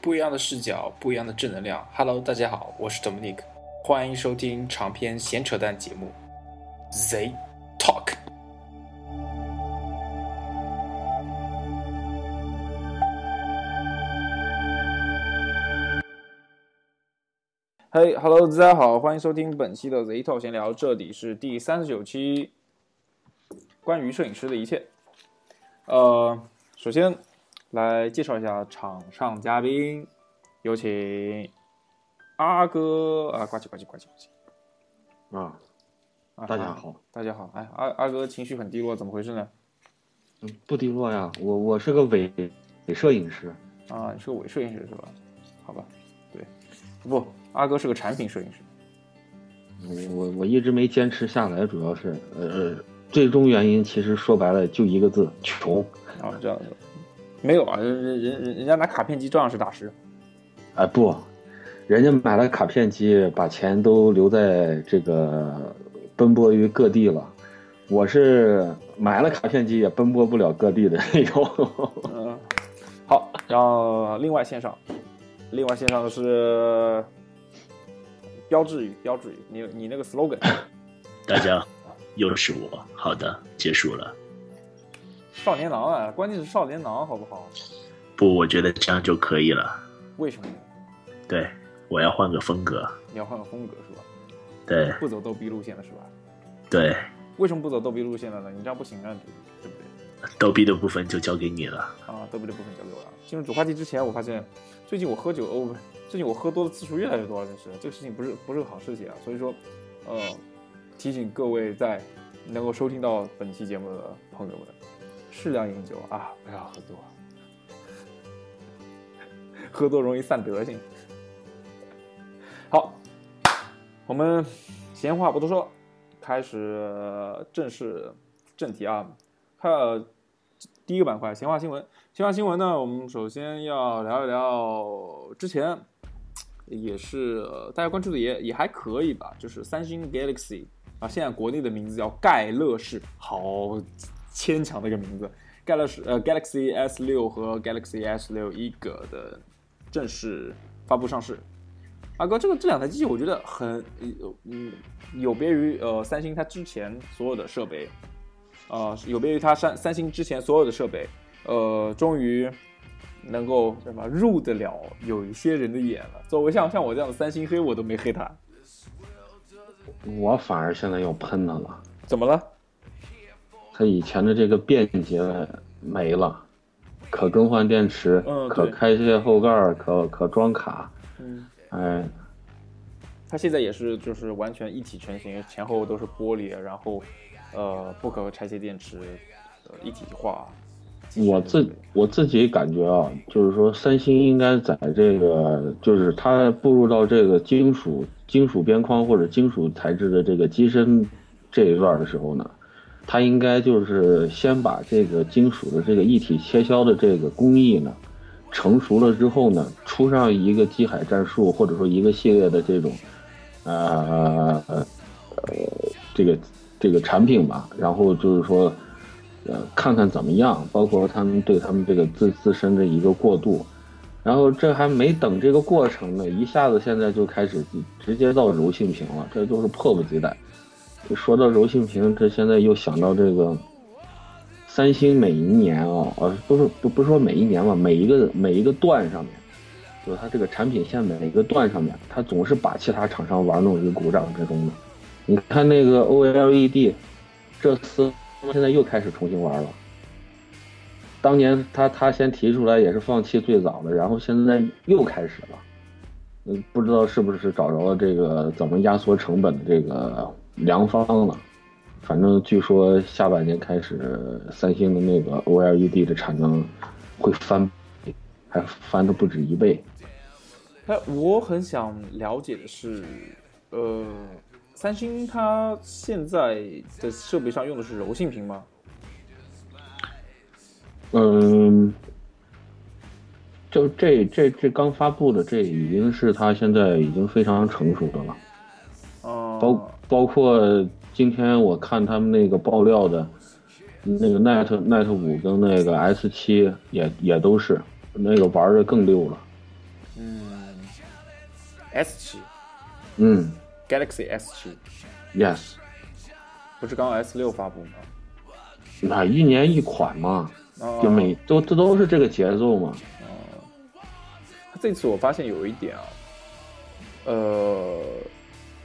不一样的视角，不一样的正能量。Hello，大家好，我是 Dominic，欢迎收听长篇闲扯淡节目 Z Talk。嘿、h e l l o 大家好，欢迎收听本期的 Z Talk 闲聊，这里是第三十九期关于摄影师的一切。呃，首先来介绍一下场上嘉宾，有请阿哥啊，呱唧呱唧呱唧呱唧啊，啊！大家好，大家好，哎，阿阿哥情绪很低落，怎么回事呢？嗯不低落呀，我我是个伪伪摄影师，啊，你是个伪摄影师是吧？好吧，对，不，阿哥是个产品摄影师。我我我一直没坚持下来，主要是呃，最终原因其实说白了就一个字，穷。啊，这样子，没有啊，人人人家拿卡片机照样是大师。哎不，人家买了卡片机，把钱都留在这个奔波于各地了。我是买了卡片机也奔波不了各地的那种。嗯，好，然后另外线上，另外线上的是标志语，标志语，你你那个 slogan，大家又是我，好的，结束了。少年郎啊，关键是少年郎，好不好？不，我觉得这样就可以了。为什么？对，我要换个风格。你要换个风格是吧？对不走逗逼路线了是吧？对，为什么不走逗逼路线了呢？你这样不行啊，对不对？逗逼的部分就交给你了。啊，逗逼的部分交给我了。进入主话题之前，我发现最近我喝酒，哦，不是，最近我喝多的次数越来越多了，真是这个事情不是不是个好事情啊。所以说，呃，提醒各位在能够收听到本期节目的朋友们，适量饮酒啊，不要喝多，喝多容易散德性。好，我们闲话不多说，开始正式正题啊。看第一个板块，闲话新闻。闲话新闻呢，我们首先要聊一聊之前也是、呃大家关注的也也还可以吧，就是三星 Galaxy 啊，现在国内的名字叫盖乐世，好牵强的一个名字。Galaxy 呃 Galaxy S 六和 Galaxy S 六一个的正式发布上市。阿哥，这个这两台机器我觉得很有嗯有别于呃三星它之前所有的设备，呃有别于它三三星之前所有的设备，呃终于能够什么入得了有一些人的眼了。作为像像我这样的三星黑，我都没黑它，我反而现在要喷它了。怎么了？它以前的这个便捷没了，可更换电池，嗯可开卸后盖儿，可可装卡，嗯，哎，它现在也是就是完全一体成型，前后都是玻璃，然后呃不可拆卸电池，呃一体化。我自我自己感觉啊，就是说三星应该在这个，就是它步入到这个金属金属边框或者金属材质的这个机身这一段的时候呢，它应该就是先把这个金属的这个一体切削的这个工艺呢成熟了之后呢，出上一个机海战术或者说一个系列的这种，呃呃呃这个这个产品吧，然后就是说。呃，看看怎么样，包括他们对他们这个自自身的一个过渡，然后这还没等这个过程呢，一下子现在就开始直接到柔性屏了，这就是迫不及待。说到柔性屏，这现在又想到这个三星每一年啊，呃，不是不不是说每一年吧，每一个每一个段上面，就是它这个产品线每一个段上面，它总是把其他厂商玩弄于股掌之中的。你看那个 OLED，这次。现在又开始重新玩了。当年他他先提出来也是放弃最早的，然后现在又开始了。嗯，不知道是不是找着了这个怎么压缩成本的这个良方了。反正据说下半年开始，三星的那个 OLED 的产能会翻倍，还翻的不止一倍。哎，我很想了解的是，呃。三星它现在的设备上用的是柔性屏吗？嗯，就这这这刚发布的，这已经是它现在已经非常成熟的了。哦、包包括今天我看他们那个爆料的，那个 Net Net 五跟那个 S 七也也都是那个玩的更溜了。嗯，S 七嗯，Galaxy S 七，，yes，不是刚 S 六发布吗？那一年一款嘛，哦就每都这都是这个节奏嘛。哦这次我发现有一点啊，呃，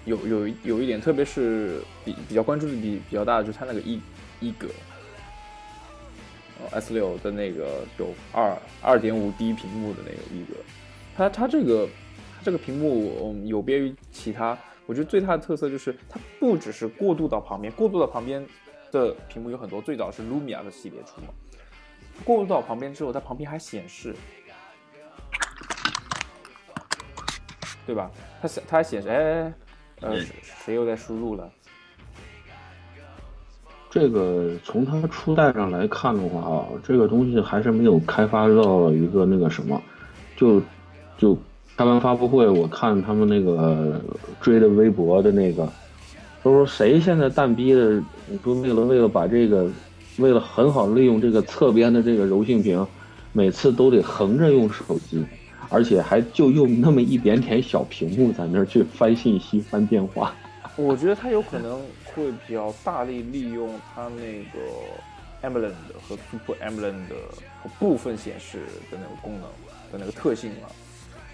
有有有一点，特别是比比较关注的比比较大的，就是它那个一一格，呃，S 六的那个有二二点五 D 屏幕的那个一格，它它这个它这个屏幕嗯有别于其他，我觉得最大的特色就是它不只是过渡到旁边，过渡到旁边的屏幕有很多，最早是 Lumia 的系列出嘛，过渡到旁边之后，它旁边还显示。对吧？它显它还显示，哎，呃，谁谁又在输入了？这个从它初代上来看的话啊，这个东西还是没有开发到一个那个什么，就就开完发布会，我看他们那个追的微博的那个，都说谁现在蛋逼的，你说为了为了把这个，为了很好利用这个侧边的这个柔性屏，每次都得横着用手机，而且还就用那么一点点小屏幕在那儿去翻信息、翻电话。我觉得他有可能会比较大力利用他那个 AMOLED 和 Super 和部分显示的那个功能的那个特性嘛，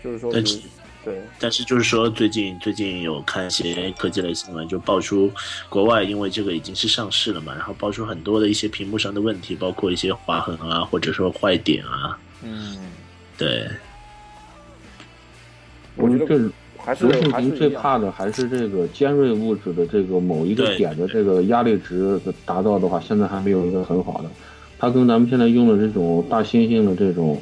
就是说，但是对，但是就是说，最近最近有看一些科技类新闻，就爆出国外因为这个已经是上市了嘛，然后爆出很多的一些屏幕上的问题，包括一些划痕啊，或者说坏点啊。嗯，对，我觉得这还是柔性屏最怕的还是这个尖锐物质的这个某一个点的这个压力值达到的话，现在还没有一个很好的。它跟咱们现在用的这种大猩猩的这种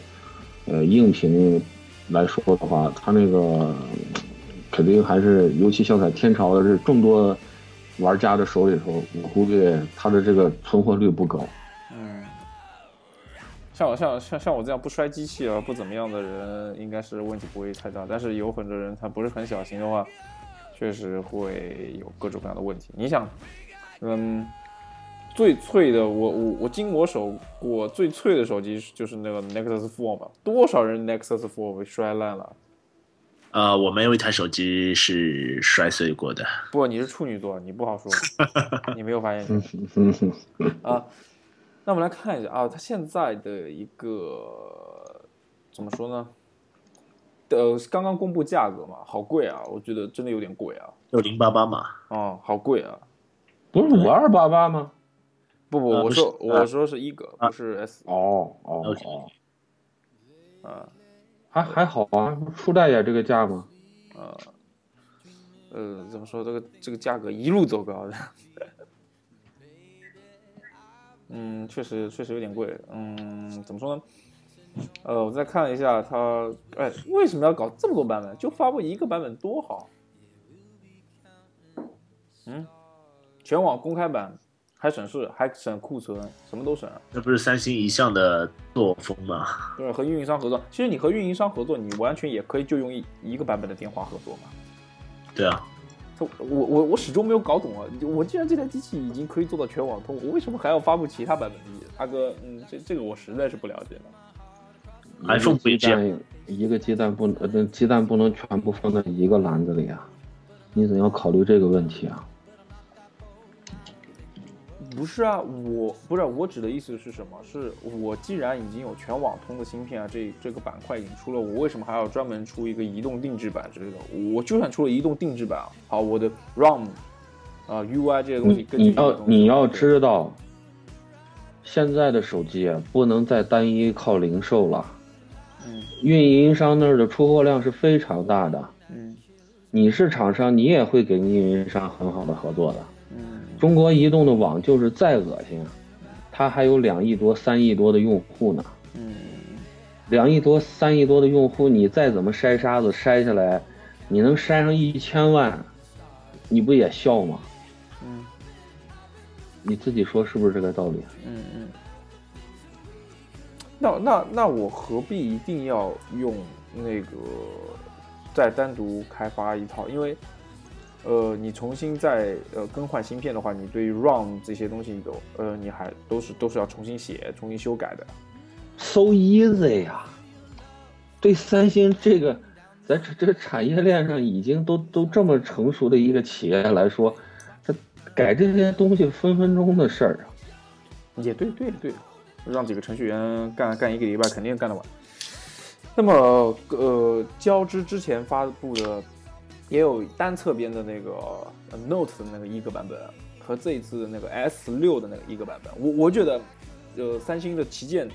呃硬屏来说的话，它那个嗯肯定还是，尤其像在天朝的这众多玩家的手里头，我估计它的这个存活率不高。嗯，像我像像像我这样不摔机器啊不怎么样的人，应该是问题不会太大。但是有很多人他不是很小心的话，确实会有各种各样的问题。你想，嗯，最脆的我我我经我手过最脆的手机就是那个 Nexus Four 嘛，多少人 Nexus Four 被摔烂了？呃，我没有一台手机是摔碎过的。不，你是处女座，你不好说，你没有发现嗯哼，啊。那我们来看一下啊，它现在的一个怎么说呢？呃，刚刚公布价格嘛，好贵啊，我觉得真的有点贵啊。六零八八嘛，哦，好贵啊！不是五二八八吗？不不，我说呃我说是一个，不是 S 哦哦哦，啊还还好啊，初代也这个价吗？呃呃，怎么说这个这个价格一路走高的？嗯，确实确实有点贵。嗯，怎么说呢？呃，我再看一下它，哎，为什么要搞这么多版本？就发布一个版本多好。嗯，全网公开版，还省事，还省库存，什么都省。这不是三星一向的作风吗？对，和运营商合作，其实你和运营商合作，你完全也可以就用一一个版本的电话合作嘛。对啊，它我我我始终没有搞懂啊！我既然这台机器已经可以做到全网通，我为什么还要发布其他版本的机器？大哥，嗯，这这个我实在是不了解了。iPhone 不也这样一个鸡蛋一个鸡蛋不呃，鸡蛋不能全部放在一个篮子里啊，你总要考虑这个问题啊。不是啊，我不是我指的意思是什么？是我既然已经有全网通的芯片啊，这这个板块已经出了，我为什么还要专门出一个移动定制版之类的？我就算出了移动定制版啊，好，我的 ROM 啊、UI 这些东西你你要你要知道，现在的手机啊，不能再单一靠零售了，嗯运营商那儿的出货量是非常大的。嗯你是厂商，你也会给运营商很好的合作的。中国移动的网就是再恶心，它还有两亿多、三亿多的用户呢。嗯两亿多、三亿多的用户，你再怎么筛沙子筛下来，你能筛上一千万，你不也笑吗？嗯你自己说是不是这个道理？嗯嗯。那那那我何必一定要用那个再单独开发一套？因为呃，你重新再呃更换芯片的话，你对于 ROM 这些东西有呃你还都是都是要重新写、重新修改的。so easy 呀、对三星这个在这这产业链上已经都都这么成熟的一个企业来说，它改这些东西分分钟的事儿啊。也对对对，让几个程序员干干一个礼拜肯定干得完。那么呃，交织之前发布的也有单侧边的那个呃 Note 的那个一个版本，和这一次的那个 S 六的那个一个版本。我我觉得，呃，三星的旗舰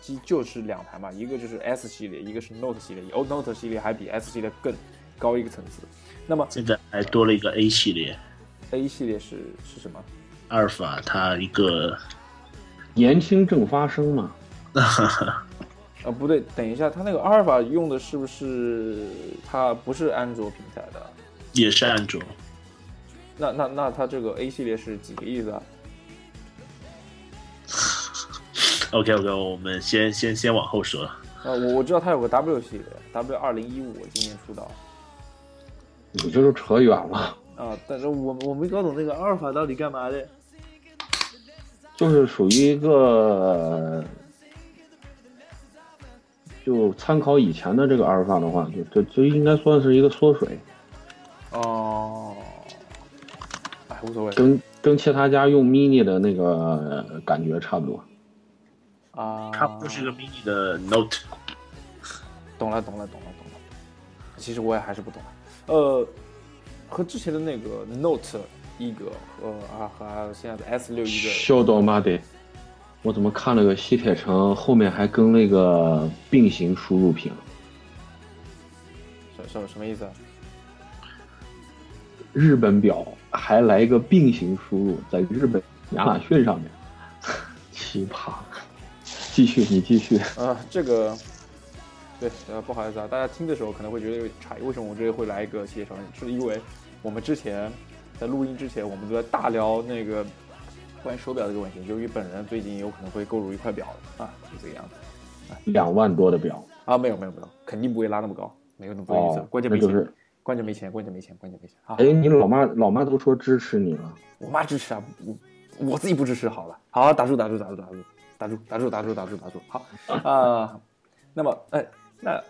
机就是两台嘛，一个就是 S 系列，一个是 Note 系列。哦，Note 系列还比 S 系列更高一个层次。那么现在还多了一个 A 系列，A 系列是是什么？阿尔法它一个年轻正发生嘛，呃，不对，等一下，它那个阿尔法用的是不是它不是安卓平台的？也是安卓，那那那它这个 A 系列是几个意思啊？OK OK，我们先先先往后说。啊，我我知道它有个 W 系列，W 二零一五今年出道你这就扯远了。啊，但是我我没搞懂那个阿尔法到底干嘛的。就是属于一个，就参考以前的这个阿尔法的话，就就就应该算是一个缩水，哦，哎，无所谓跟跟其他家用 mini 的那个感觉差不多。啊。它不是一个 mini 的 Note，懂了，懂了，懂了，懂了。其实我也还是不懂。呃，和之前的那个 Note 一个和啊和现在的 S 六一个，笑到妈的！我怎么看了个西铁城后面还跟那个并行输入屏？什什什么意思啊？日本表还来一个并行输入，在日本亚马逊上面，奇葩！继续，你继续。啊，这个，对，呃，不好意思啊，大家听的时候可能会觉得有点诧异，为什么我这里会来一个西铁城？是因为我们之前在录音之前，我们都在大聊那个关于手表这个问题。由于本人最近有可能会购入一块表啊，就这个样子两万多的表，啊，没有没有没有，肯定不会拉那么高，没有那么多预测，哦，关键没钱，就是，关键没钱，关键没钱，关键没钱啊！哎，你老妈老妈都说支持你了，我妈支持啊，我我自己不支持好了。好，打住打住打住打住打住打住打住打住打住。好啊、那么哎，那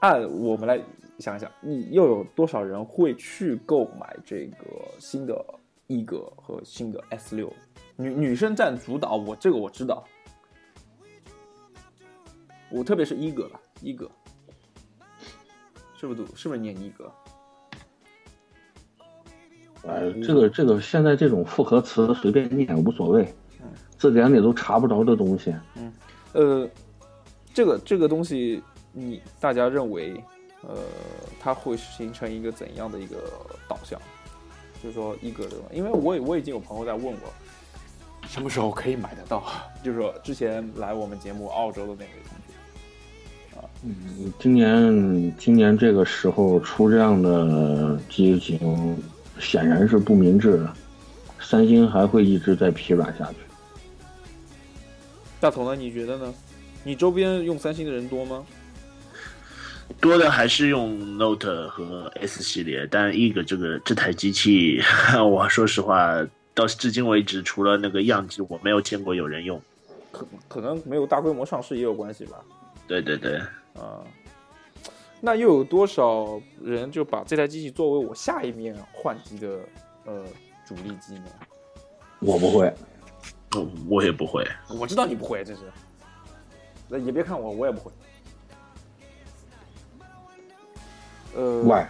按我们来想一想，你又有多少人会去购买这个新的一格和新的 S 六？女女生占主导，我这个我知道。我特别是一哥吧，一哥，是不是读？是不是念一格？哎，这个这个现在这种复合词随便念无所谓，字典里都查不着的东西，嗯呃，这个这个东西，你大家认为，呃，它会形成一个怎样的一个导向？就是说一个的，因为我也我已经有朋友在问我，什么时候可以买得到？就是说之前来我们节目澳洲的那位同学，嗯，今年今年这个时候出这样的机型，显然是不明智的。三星还会一直在疲软下去。大头呢？你觉得呢？你周边用三星的人多吗？多的还是用 Note 和 S 系列，但 E 个这个这台机器，我说实话，到至今为止，除了那个样机，我没有见过有人用。可可能没有大规模上市也有关系吧。对对对，啊，那又有多少人就把这台机器作为我下一面换机的呃主力机呢？我不会，我我也不会。我知道你不会，这是。那也别看我，我也不会。呃，喂，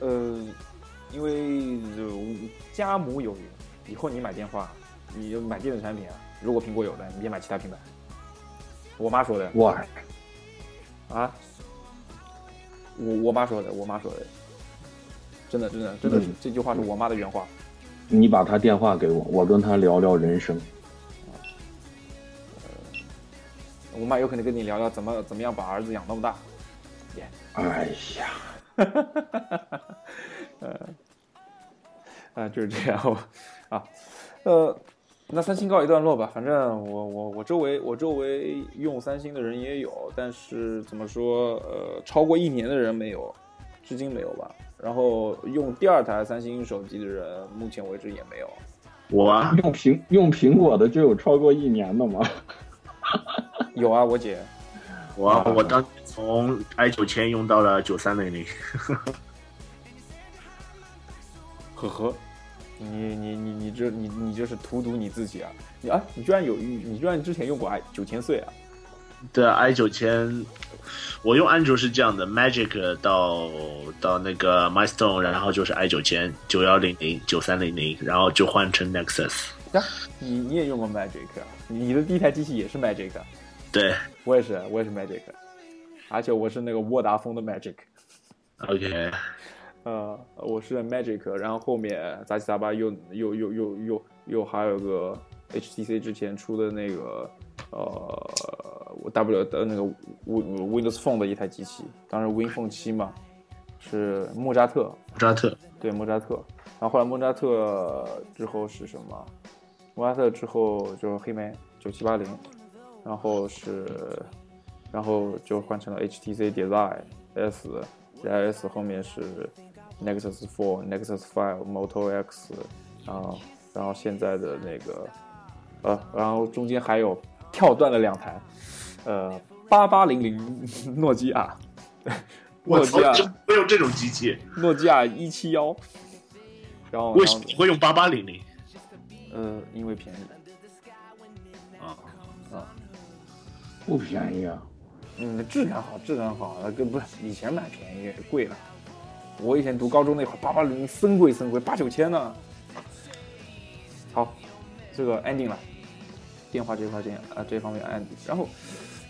呃，因为就家母有云，以后你买电话，你就买电子产品啊，如果苹果有的，你别买其他品牌。我妈说的哇，啊，我我妈说的，我妈说的，真的真的真的是、嗯这句话是我妈的原话。你把他电话给我，我跟他聊聊人生。我妈有可能跟你聊聊怎么怎么样把儿子养那么大。哎呀，呃啊，就是这样啊，呃，那三星告一段落吧。反正我我我周围我周围用三星的人也有，但是怎么说，呃，超过一年的人没有，至今没有吧。然后用第二台三星手机的人，目前为止也没有。我啊，用苹用苹果的就有超过一年的吗？有啊，我姐，我我当从 i 九千用到了九三零零，呵呵，你你你你这你你这是荼毒你自己啊！你啊，你居然有你居然之前用过 i 九千岁啊？对啊，i 九千，我用安卓是这样的，Magic 到到那个 Milestone，然后就是 i 九千九幺零零九三零零，然后就换成 Nexus。呀，你你也用过 Magic，你的第一台机器也是 Magic。对，我也是，我也是 Magic，而且我是那个沃达丰的 Magic。OK，呃，我是 Magic，然后后面杂七杂八又又又又又又还有个 HTC 之前出的那个呃 W 的那个 Win Windows Phone 的一台机器，当时 Win Phone 七嘛，是莫扎特，莫扎特，对莫扎特，然后后来莫扎特之后是什么？莫扎特之后就是黑莓九七八零，然后是，然后就换成了 HTC Design S。S 后面是 Nexus Four、Nexus Five、Moto X，然后然后现在的那个，呃，然后中间还有跳断了两台，呃，八八零零诺基亚，诺基亚真会用这种机器？诺基亚一七幺，然后为什么会用八八零零？呃，因为便宜，啊，不便宜啊。嗯，质感好，质感好，那跟不是以前买便宜贵了。我以前读高中那会儿，八八零零森贵森贵，八九千呢。好，这个 ending 了，电话这块这啊这方面 ending。然后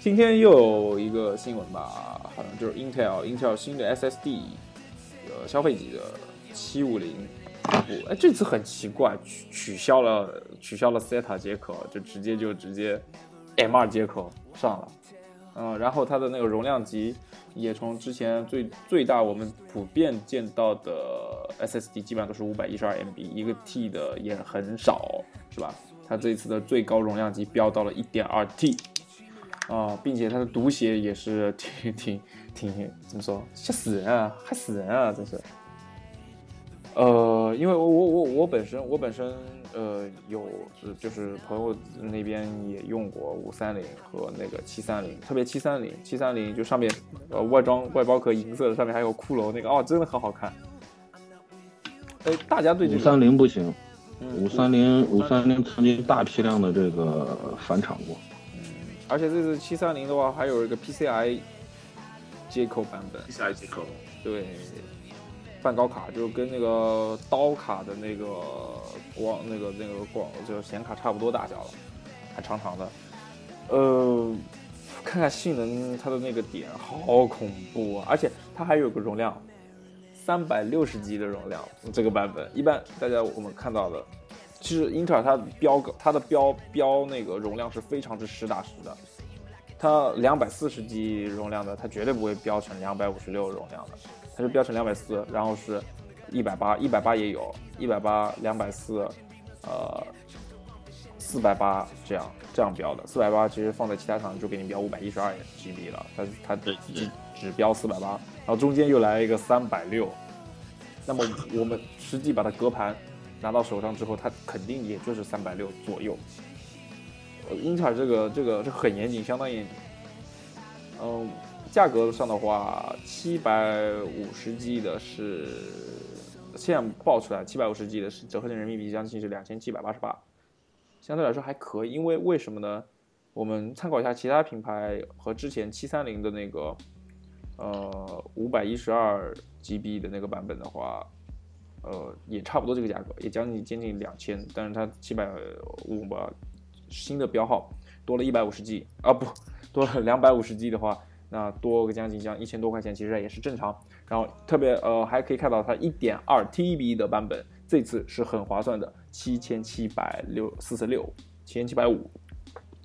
今天又有一个新闻吧，好像就是 Intel，Intel 新的 SSD，呃，消费级的七五零。哎，这次很奇怪，取取消了取消了 SATA 接口，就直接就直接 M2 接口上了。嗯，然后它的那个容量级也从之前最最大我们普遍见到的 SSD 基本上都是五百一十二 MB，一个 T 的也很少，是吧？它这次的最高容量级飙到了一点二 T，啊，并且它的读写也是挺挺挺怎么说，吓死人啊，害死人啊，真是。呃，因为我我我我本身我本身呃有呃就是朋友那边也用过五三零和那个七三零，特别七三零七三零就上面呃外装外包壳银色的，上面还有骷髅那个哦，真的很好看。哎，大家对这个五三零不行，嗯五三零五三零曾经大批量的这个返厂过。而且这次七三零的话还有一个 PCI 接口版本，，PCI 接口，对，半高卡就跟那个刀卡的那个光那个那个光就是显卡差不多大小了，还长长的。呃，看看性能，它的那个点好恐怖啊！而且它还有个容量，三百六十 G 的容量，这个版本一般大家我们看到的，其实英特尔它标个它的标标那个容量是非常之实打实的。它两百四十 G 容量的，它绝对不会标成两百五十六容量的，它是标成两百四，然后是一百八，一百八也有，一百八、两百四，呃，四百八这样这样标的。四百八其实放在其他厂就给你标五百一十二 GB 了，它它对只只标四百八，然后中间又来一个三百六，那么我们实际把它隔盘拿到手上之后，它肯定也就是三百六左右。英特尔这个这个这很严谨，相当严谨。嗯，价格上的话，七百五十 G 的是现在报出来，七百五十 G 的是折合成人民币将近是两千七百八十八，相对来说还可以。因为为什么呢？我们参考一下其他品牌和之前七三零的那个呃五百一十二 GB 的那个版本的话，呃也差不多这个价格，也将近接近两千，但是它七百五吧。新的标号多了一百五十 G 啊，不多了两百五十 G 的话，那多个将近将一千多块钱，其实也是正常。然后特别呃还可以看到它一点二 TB 的版本，这次是很划算的，七千七百六四十六，七千七百五。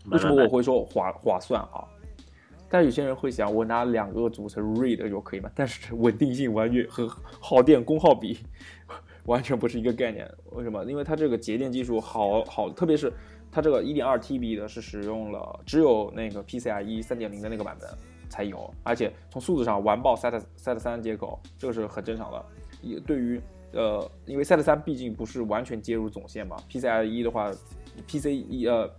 为什么我会说划划算啊？但是有些人会想，我拿两个组成 RAID 就可以吗？但是稳定性完全和耗电功耗比 完全不是一个概念。为什么？因为它这个节电技术好好，特别是。它这个1.2 TB 的是使用了只有那个 PCIe 3.0的那个版本才有，而且从数字上完爆 SATA SATA 3接口，这个是很正常的。也对于呃，因为 SATA 3毕竟不是完全接入总线嘛，PCIe 的话，PCIe 呃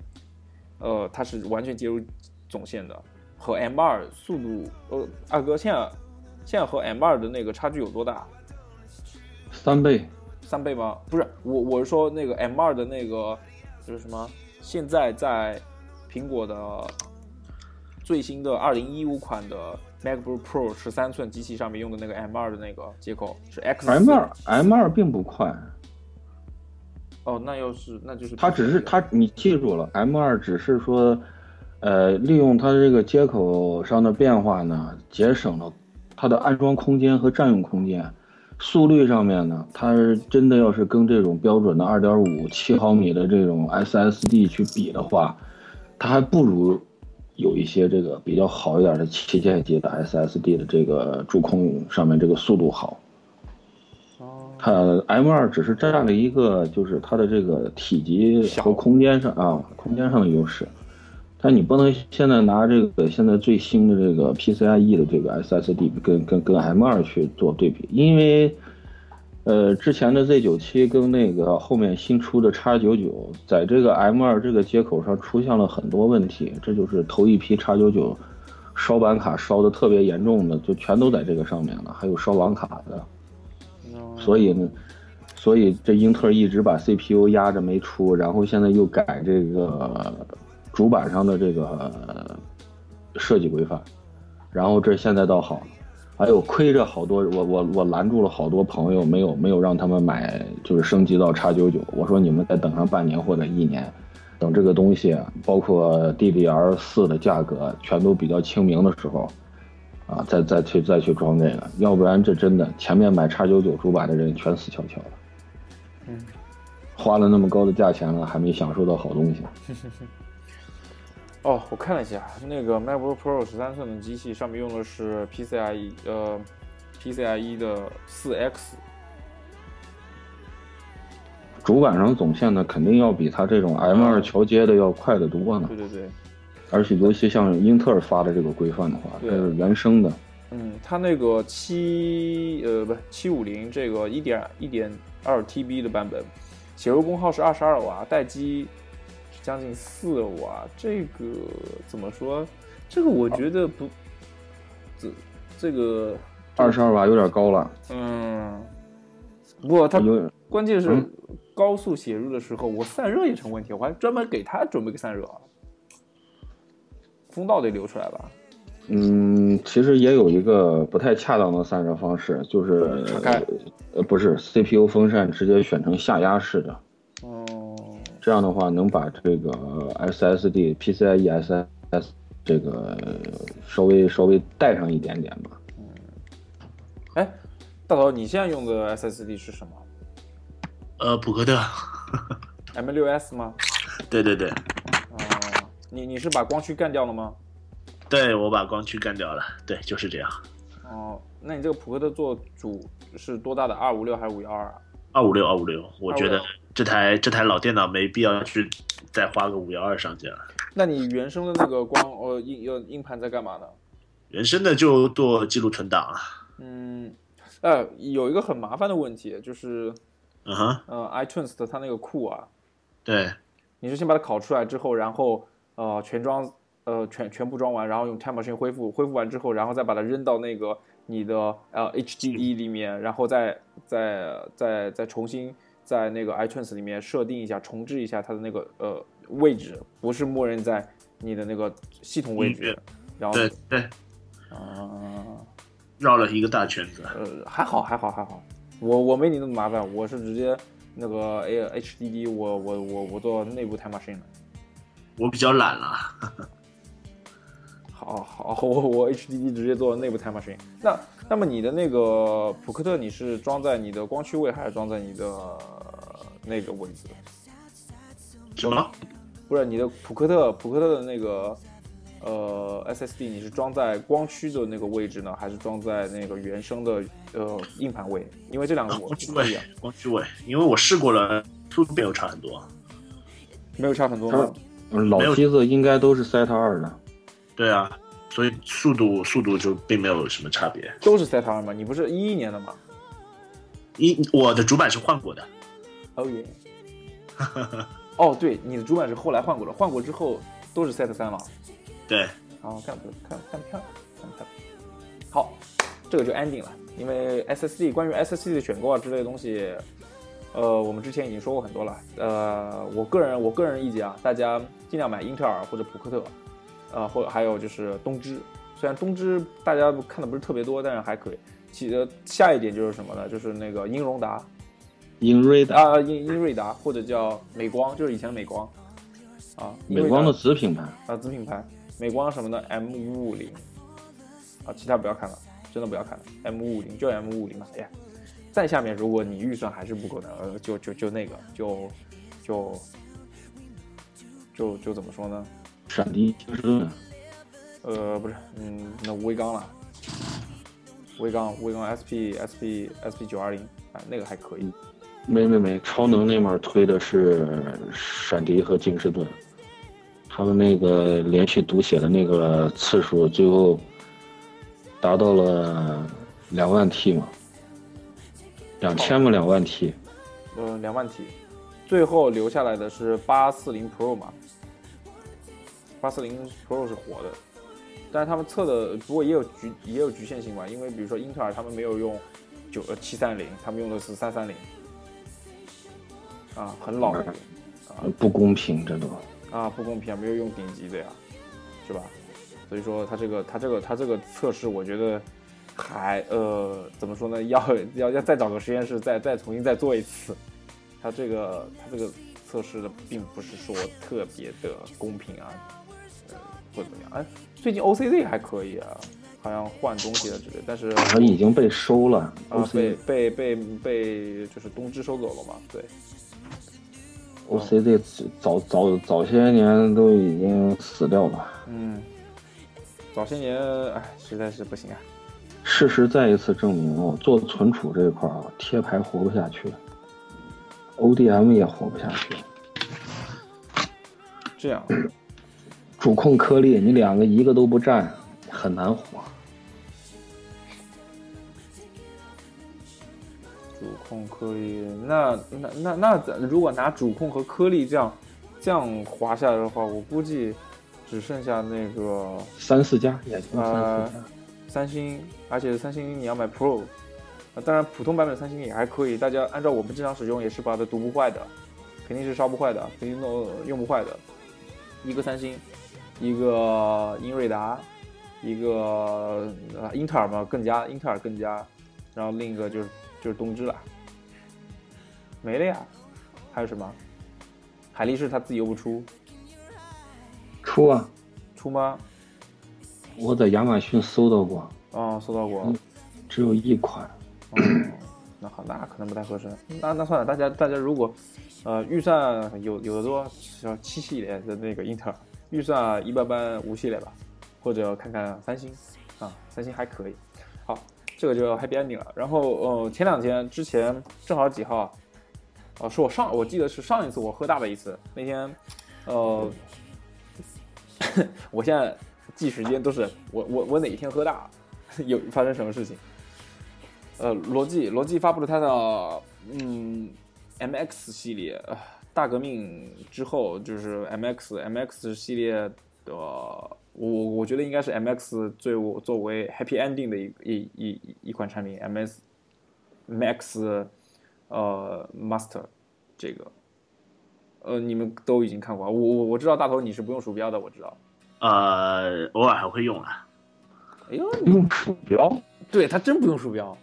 呃它是完全接入总线的，和 M 二速度，呃，二哥现在现在和 M 二的那个差距有多大？三倍，三倍吗？不是，我我是说那个 M 二的那个就是什么？现在在苹果的最新的二零一五款的 MacBook Pro 十三寸机器上面用的那个 M 二的那个接口是 X M 二 M 二并不快，哦，那要是那就是它只是它，你记住了，M 二只是说，呃，利用它这个接口上的变化呢，节省了它的安装空间和占用空间。速率上面呢，它真的要是跟这种标准的二点五七毫米的这种 SSD 去比的话，它还不如有一些这个比较好一点的旗舰级的 SSD 的这个主控上面这个速度好。它 M 二只是占了一个，就是它的这个体积和空间上啊，空间上的优势。但你不能现在拿这个现在最新的这个 PCIe 的这个 SSD 跟跟跟 M 二去做对比，因为，呃，之前的 Z 九七跟那个后面新出的 X 九九，在这个 M 二这个接口上出现了很多问题，这就是头一批 X 九九烧板卡烧的特别严重的，就全都在这个上面了，还有烧网卡的。所以呢，所以这英特尔一直把 CPU 压着没出，然后现在又改这个主板上的这个设计规范，然后这现在倒好了，哎呦，亏着好多，我我我拦住了好多朋友，没有没有让他们买，就是升级到叉九九，我说你们再等上半年或者一年，等这个东西包括 DDR 四的价格全都比较清明的时候。啊，再再去再去装这个，要不然这真的前面买叉九九主板的人全死翘翘了。嗯，花了那么高的价钱了，还没享受到好东西。哦，我看了一下，那个 MacBook Pro 十三寸的机器上面用的是 PCIe 呃 PCIe 的四 X，主板上总线呢肯定要比它这种 M 二桥接的要快得多呢。对对对。而且尤其像英特尔发的这个规范的话，它是原生的。嗯，它那个七呃不七五零这个一点一点二 TB 的版本，写入功耗是二十二瓦，待机将近四瓦。这个怎么说？这个我觉得不，这这个二十二瓦有点高了。嗯，不过它关键是高速写入的时候，我散热也成问题，我还专门给它准备个散热。风道得流出来吧？嗯，其实也有一个不太恰当的散热方式，就是呃，不是 CPU 风扇直接选成下压式的。哦，这样的话能把这个 SSD PCIe SS 这个稍微稍微带上一点点吧。嗯，哎，大头，你现在用的 SSD 是什么？呃，普克特 M6S 吗？对对对。哦你你是把光驱干掉了吗？对，我把光驱干掉了。对，就是这样。哦，那你这个普克特做主是多大的？二五六还是五幺二啊？二五六，二五六。我觉得这台这台老电脑没必要去再花个五幺二上去了。那你原生的那个光呃硬硬硬盘在干嘛呢？原生的就做记录存档啊。嗯，呃，有一个很麻烦的问题就是，嗯哼，呃，iTunes 的它那个库啊，对，你是先把它拷出来之后，然后。呃，全装，呃，全全部装完，然后用 Time Machine 恢复，恢复完之后，然后再把它扔到那个你的呃 HDD 里面，然后再再再再重新在那个 iTunes 里面设定一下，重置一下它的那个呃位置，不是默认在你的那个系统位置。然后对对，啊，绕了一个大圈子。呃，还好还好还好，我我没你那么麻烦，我是直接那个 A HDD，我我我我做内部 Time Machine 了。我比较懒了，好好，我我 HDD 直接做内部 time machine。那那么你的那个普克特，你是装在你的光驱位，还是装在你的那个位置？什么？不是你的普克特，普克特的那个呃 SSD，你是装在光驱的那个位置呢，还是装在那个原生的呃硬盘位？因为这两个我光驱位，光驱位，因为我试过了，速度没有差很多，没有差很多吗？老机子应该都是 SATA 二的，对啊，所以速度速度就并没有什么差别。都是 SATA 二吗？你不是一一年的吗？一我的主板是换过的。哦耶！哦，对，你的主板是后来换过的，换过之后都是 SATA 三了。对。啊，看不看看漂亮，看漂亮。好，这个就 ending 了，因为 SSD 关于 SSD 的选购啊之类的东西，呃，我们之前已经说过很多了。呃，我个人我个人意见啊，大家尽量买英特尔或者普克特，呃，或还有就是东芝。虽然东芝大家看的不是特别多，但是还可以。其呃下一点就是什么呢？就是那个英荣达，英瑞达啊，英英瑞达或者叫美光，就是以前的美光，啊，美光的子品牌啊，子品牌，美光什么的 M 五五零，啊，其他不要看了，真的不要看了，M 五五零就 M 五五零嘛，哎呀，再下面如果你预算还是不够的，呃，就就就那个，就就就就怎么说呢？闪迪金士顿，呃，不是，嗯，那无畏钢了，无畏钢，无畏钢 SP SP SP 九二零，哎，那个还可以。没没没，超能那面推的是闪迪和金士顿，他们那个连续读写的那个次数，最后达到了两万 T 嘛，两千嘛，两万 T，嗯，两万 T，最后留下来的是八四零 Pro 嘛，八四零 Pro 是活的，但是他们测的不过也有局也有局限性吧，因为比如说英特尔他们没有用九呃七三零，他们用的是三三零。啊，很老的，啊，不公平，这都啊，不公平啊，没有用顶级的呀，是吧？所以说他这个他这个他这个测试，我觉得还呃怎么说呢？要要要再找个实验室再再重新再做一次。他这个他这个测试的并不是说特别的公平啊，呃或者怎么样？哎，最近 OCZ 还可以啊，好像换东西了之类，但是好像已经被收了啊，被被被被就是东芝收走了嘛？对。OCZ 早早早些年都已经死掉了。嗯，早些年，哎，实在是不行啊。事实再一次证明啊，做存储这一块啊，贴牌活不下去，ODM 也活不下去。这样，主控颗粒你两个一个都不占，很难活。主控颗粒，那那那那咱如果拿主控和颗粒这样这样划下来的话，我估计只剩下那个三四家，呃，三星，而且三星你要买 Pro，当然普通版本三星也还可以，大家按照我们正常使用也是把它读不坏的，肯定是烧不坏的，肯定都用不坏的。一个三星，一个英瑞达，一个英特尔嘛，更加英特尔更加，然后另一个就是。就是东芝了，没了呀，还有什么？海力士他自己又不出，出啊，出吗？我在亚马逊搜到过，哦，搜到过，只有一款。哦，那好，那可能不太合适。那那算了，大家大家如果，呃，预算有有的多，像七系列的那个英特尔，预算一般般五系列吧，或者看看三星，啊，三星还可以。好。这个就 happy ending 了。然后，呃，前两天之前正好几号，呃，是我上，我记得是上一次我喝大的一次。那天，呃，我现在记时间都是我我我哪一天喝大，有发生什么事情。呃，罗技罗技发布了它的嗯 MX 系列，大革命之后就是 MX MX 系列的。我我觉得应该是 M X 最我作为 Happy Ending 的一一一一款产品 M S Max 呃 Master 这个呃你们都已经看过，我我我知道大头你是不用鼠标的，我知道。呃，偶尔还会用啊。哎呦，用鼠标？对他真不用鼠标。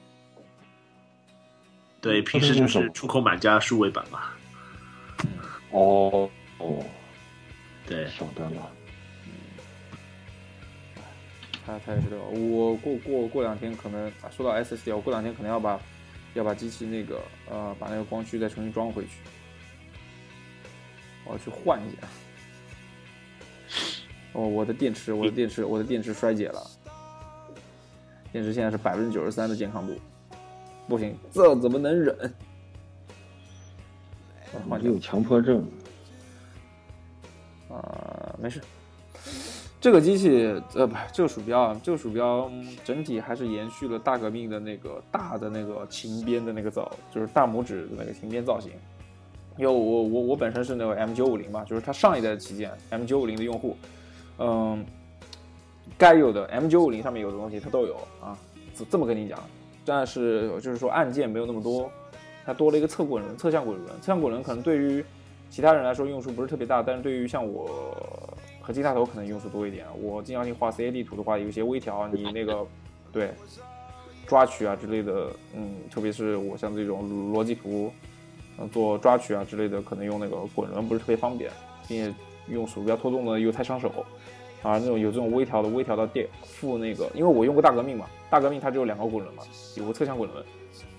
对，平时就是出口满加数位版嘛。哦哦，对，晓得了。他他也知道，我过过过两天可能说到 SSD，我过两天可能要把要把机器那个呃把那个光驱再重新装回去，我要去换一下。哦，我的电池，我的电池，我的电池衰竭了，电池现在是百分之九十三的健康度，不行，这怎么能忍？你有强迫症？啊，没事。这个机器，呃，不，这个鼠标啊，这个鼠标整体还是延续了大革命的那个大的那个琴边的那个造，就是大拇指的那个琴边造型。因为我我我本身是那个 M 九五零嘛，就是它上一代的旗舰 M 九五零的用户，嗯，该有的 M 九五零上面有的东西它都有啊，这这么跟你讲。但是就是说按键没有那么多，它多了一个侧滚轮、侧向滚轮。侧向滚轮可能对于其他人来说用处不是特别大，但是对于像我和金大头可能用处多一点。我经常性画 CAD 图的话，有一些微调，你那个 对抓取啊之类的，嗯，特别是我像这种逻辑图，嗯，做抓取啊之类的，可能用那个滚轮不是特别方便，并且用鼠标拖动呢又太伤手。啊，那种有这种微调的，微调到电负那个，因为我用过大革命嘛，大革命它只有两个滚轮嘛，有个侧向滚轮，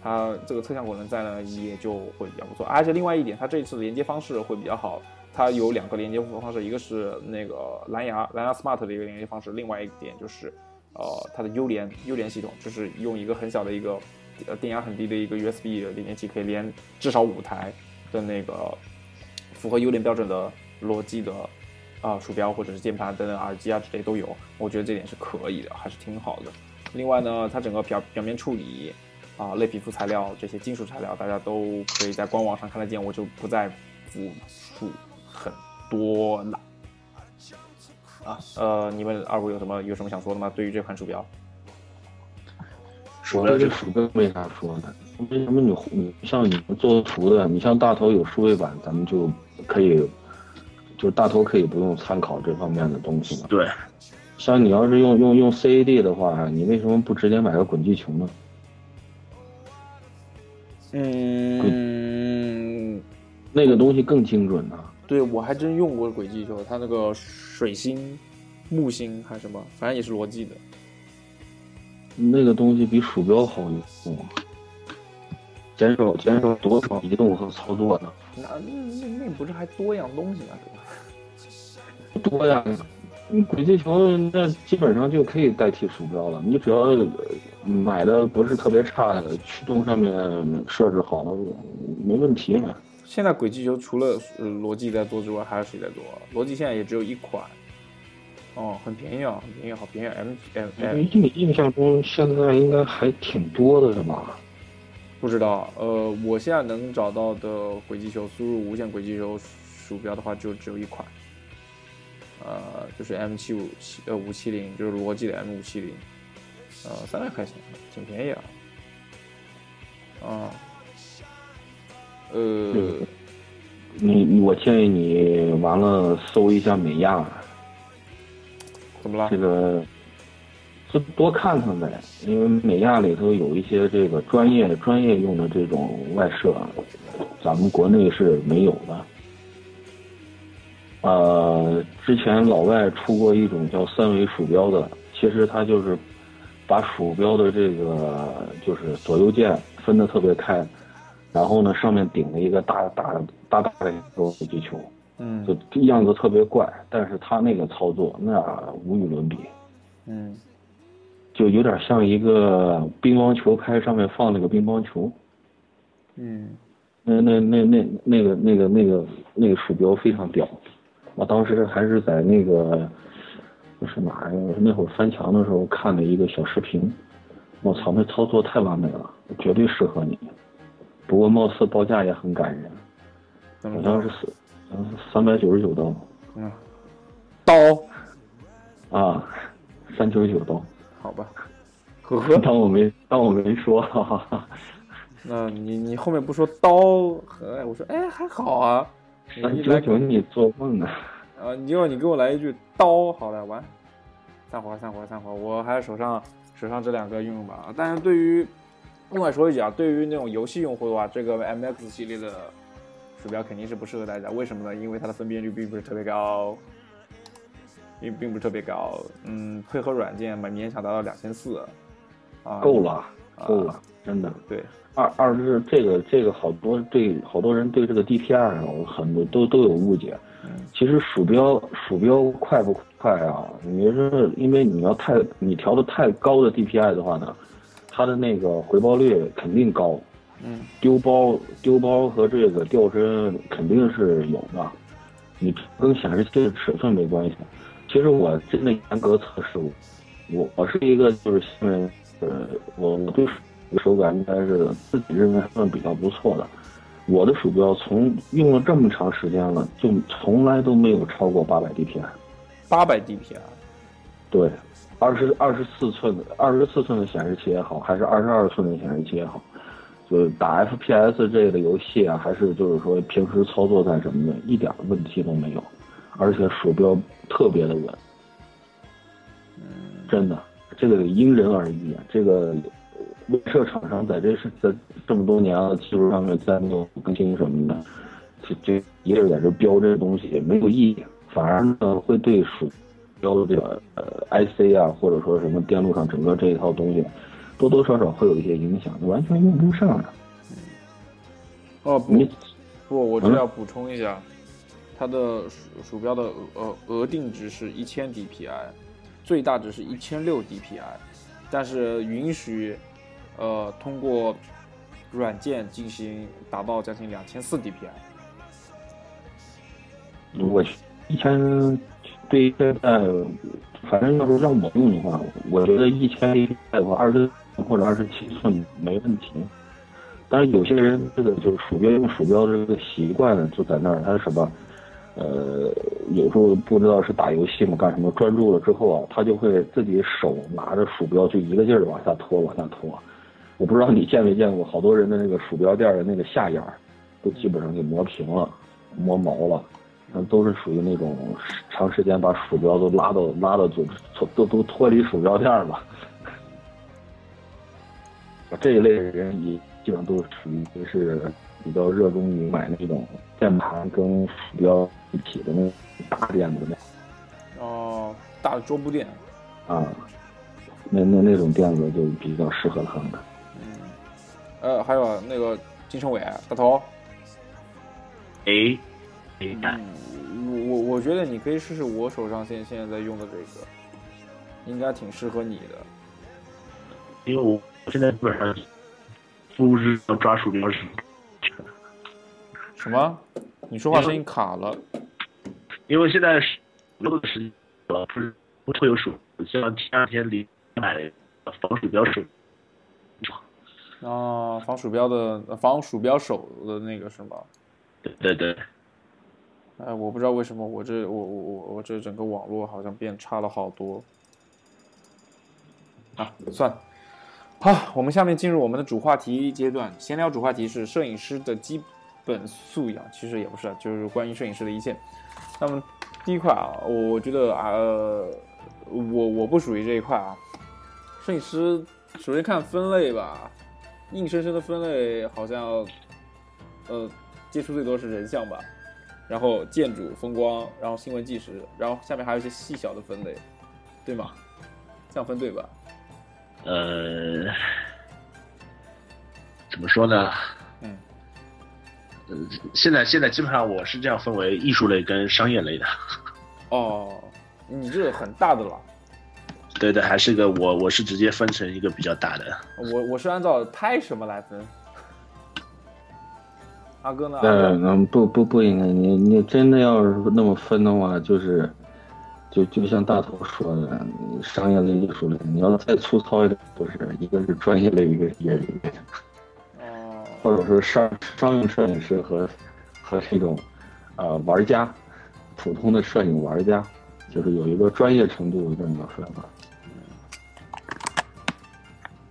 它这个侧向滚轮在呢也就会比较不错。而且另外一点，它这一次的连接方式会比较好，它有两个连接方式，一个是那个蓝牙蓝牙 Smart 的一个连接方式，另外一点就是呃它的优联优联系统，就是用一个很小的一个呃电压很低的一个 USB 连接器可以连至少五台的那个符合优联标准的逻辑的。啊，鼠标或者是键盘等等，耳机啊之类都有，我觉得这点是可以的，还是挺好的。另外呢，它整个表表面处理啊，类皮肤材料这些金属材料，大家都可以在官网上看得见，我就不再复述很多了。啊，呃，你们二位有什么有什么想说的吗？对于这款鼠标？我这鼠标没啥说的。为什么你你像你们做图的，你像大头有数位板，咱们就可以。就是大头可以不用参考这方面的东西嘛？对，像你要是用用用 CAD 的话，你为什么不直接买个滚地球呢？嗯，那个东西更精准呢。对，我还真用过轨迹球，它那个水星、木星还是什么，反正也是逻辑的。那个东西比鼠标好用，减少减少多少移动和操作呢？那那那不是还多样东西吗？多呀，你轨迹球那基本上就可以代替鼠标了。你只要买的不是特别差的，驱动上面设置好了，没问题。现在轨迹球除了罗技在做之外，还有谁在做？罗技现在也只有一款。哦，很便宜啊，很便宜，好便宜。M M M。印印象中现在应该还挺多的，是吧？不知道。呃，我现在能找到的轨迹球输入无线轨迹球鼠标的话，就只有一款。呃，就是 M 七五七呃五七零，就是罗技的 M 五七零，呃，三百块钱，挺便宜啊。啊，呃，你我建议你完了搜一下美亚，怎么了？这个就多看看呗，因为美亚里头有一些这个专业专业用的这种外设，咱们国内是没有的。呃，之前老外出过一种叫三维鼠标的，其实它就是把鼠标的这个就是左右键分得特别开，然后呢上面顶了一个大大大大的一个击球，嗯，就样子特别怪，但是他那个操作那无与伦比，嗯，就有点像一个乒乓球拍上面放那个乒乓球，嗯，那那那那那个那个那个那个鼠标非常屌。我当时还是在那个，是哪呀？我那会儿翻墙的时候看了一个小视频。我操，那操作太完美了，绝对适合你。不过貌似报价也很感人，好像是四，嗯，三百九十九刀。嗯，刀啊，三九九刀。好吧，呵呵，当我没当我没说。哈哈。那你你后面不说刀？哎，我说哎还好啊。三九九，你做梦呢？啊，你就你给我来一句刀，好了，完，散伙，散伙，散伙。我还是手上手上这两个用用吧。但是对于另外说一句啊，对于那种游戏用户的话，这个 MX 系列的鼠标肯定是不适合大家。为什么呢？因为它的分辨率并不是特别高，并并不是特别高。嗯，配合软件嘛，勉强达到两千四，啊，够了，够了，真的，对。二二是这个这个好多对好多人对这个 DPI 啊很多都都有误解，其实鼠标鼠标快不快啊？你是因为你要太你调的太高的 DPI 的话呢，它的那个回报率肯定高，嗯，丢包丢包和这个掉帧肯定是有的，你跟显示器的尺寸没关系。其实我真的严格测试过，我我是一个就是新人呃我我对。手感应该是自己认为还算比较不错的。我的鼠标从用了这么长时间了，就从来都没有超过八百 DPI。八百 DPI，对，二十二十四寸的二十四寸的显示器也好，还是二十二寸的显示器也好，就是打 FPS 这类的游戏啊，还是就是说平时操作在什么的，一点问题都没有，而且鼠标特别的稳。真的，这个因人而异啊。这个威慑厂商在这是在这么多年了，技术上面再没有更新什么的，这这一个在这标这个东西没有意义，反而呢会对鼠标的这个呃 IC 啊，或者说什么电路上整个这一套东西，多多少少会有一些影响，完全用不上了。哦不你不，我这要补充一下，它的鼠鼠标的额额定值是一千 DPI，最大值是一千六 DPI，但是允许呃通过软件进行达到将近两千四 DPI。我一千对于现在，反正要是让我用的话，我觉得一千 DPI 的话，二十或者二十七寸没问题。但是有些人这个就是鼠标用鼠标的这个习惯就在那儿，他什么，呃，有时候不知道是打游戏嘛干什么，专注了之后啊，他就会自己手拿着鼠标就一个劲儿的往下拖，往下拖。我不知道你见没见过，好多人的那个鼠标垫的那个下沿儿，都基本上给磨平了，磨毛了。那都是属于那种长时间把鼠标都拉到拉到就都都脱离鼠标垫了。这一类的人也基本上都是属于就是比较热衷于买那种键盘跟鼠标一体的那种大垫子那哦，大的桌布垫。啊，那那那种垫子就比较适合他们。嗯，呃，还有那个金城伟大头，哎，哎，嗯，我我我觉得你可以试试我手上现现在在用的这个，应该挺适合你的。因为我现在基本上不知道抓鼠标是什么？你说话声音卡了。因为现在是录的时间了，不是不会有鼠，像前两天里买了防鼠标手，啊，防鼠标的呃防鼠标手的那个是吗？对对对，哎，我不知道为什么我这我我我我这整个网络好像变差了好多。啊，算了，好，我们下面进入我们的主话题阶段。闲聊主话题是摄影师的基本素养，其实也不是，就是关于摄影师的一切。那么第一块啊，我我觉得啊，呃我我不属于这一块啊。摄影师首先看分类吧，硬生生的分类好像，呃，接触最多是人像吧，然后建筑、风光，然后新闻纪实，然后下面还有一些细小的分类，对吗？这样分对吧？呃，怎么说呢？嗯，呃，现在现在基本上我是这样分为艺术类跟商业类的。哦，你这个很大的了。对对，还是个我我是直接分成一个比较大的。我我是按照拍什么来分。阿哥呢？嗯，不不不应该，你你真的要是那么分的话，就是，就就像大头说的，商业类、艺术类，你要再粗糙一点，就是一个是专业类，一个是业余类，哦，或者说商商用摄影师和和这种，呃，玩家，普通的摄影玩家，就是有一个专业程度的这么分法。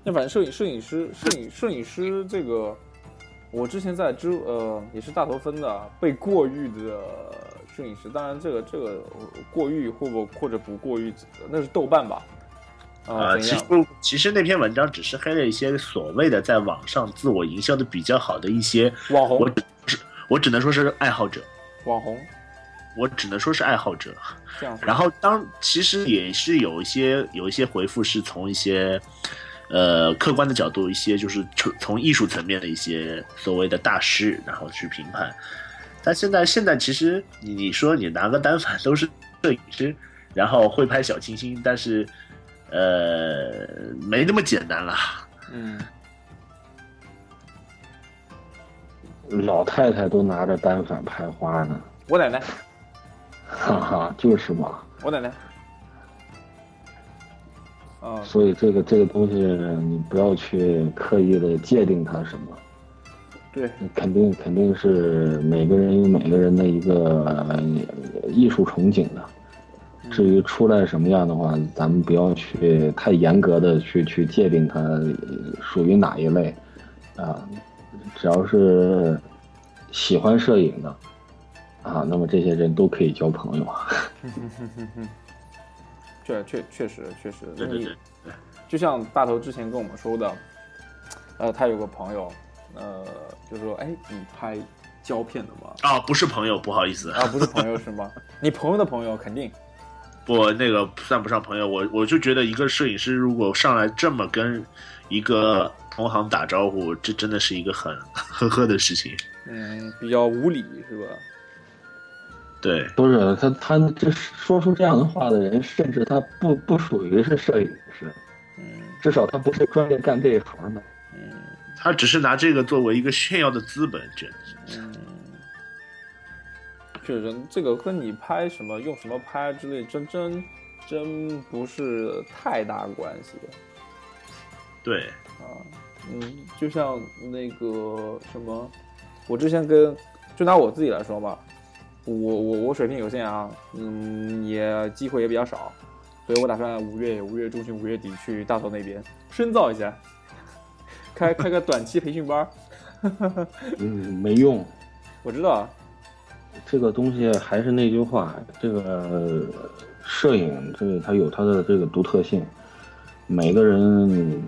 那反正摄影摄影师摄影摄影师这个，我之前在知呃也是大头分的被过誉的摄影师，当然这个这个呃过誉或不或者不过誉，那是豆瓣吧？啊、啊，怎其实？其实那篇文章只是黑了一些所谓的在网上自我营销的比较好的一些，网红我只我只能说是爱好者，网红我只能说是爱好者。这样。然后当其实也是有一些有一些回复是从一些呃客观的角度，一些就是从从艺术层面的一些所谓的大师，然后去评判。但现在现在其实你你说你拿个单反都是摄影师，然后会拍小清新，但是呃没那么简单了。嗯，老太太都拿着单反拍花呢，我奶奶，哈哈，就是嘛。我奶奶。啊、所以这个这个东西，你不要去刻意的界定它什么，对，肯定肯定是每个人有每个人的一个呃艺术憧憬的。至于出来什么样的话，咱们不要去太严格的去去界定它属于哪一类，啊，只要是喜欢摄影的，啊，那么这些人都可以交朋友。确确确实确实，对对对，就像大头之前跟我们说的，呃，他有个朋友，呃，就说，哎，你拍胶片的吗？啊，不是朋友，不好意思啊，不是朋友是吗？你朋友的朋友肯定。不，那个算不上朋友。我我就觉得，一个摄影师如果上来这么跟一个同行打招呼，这真的是一个很呵呵的事情。嗯，比较无理是吧？对，不是他，他这说出这样的话的人，甚至他不不属于是摄影师，嗯，至少他不是专业干这一行的，嗯，他只是拿这个作为一个炫耀的资本，真的，嗯，确实，这个跟你拍什么、用什么拍之类，真真真不是太大关系。对，啊，嗯，就像那个什么，我之前跟，就拿我自己来说吧。我我我水平有限啊，嗯，也机会也比较少，所以我打算五月五月中旬五月底去大头那边深造一下，开开个短期培训班。嗯，没用。我知道。这个东西还是那句话，这个摄影这个它有它的这个独特性，每个人，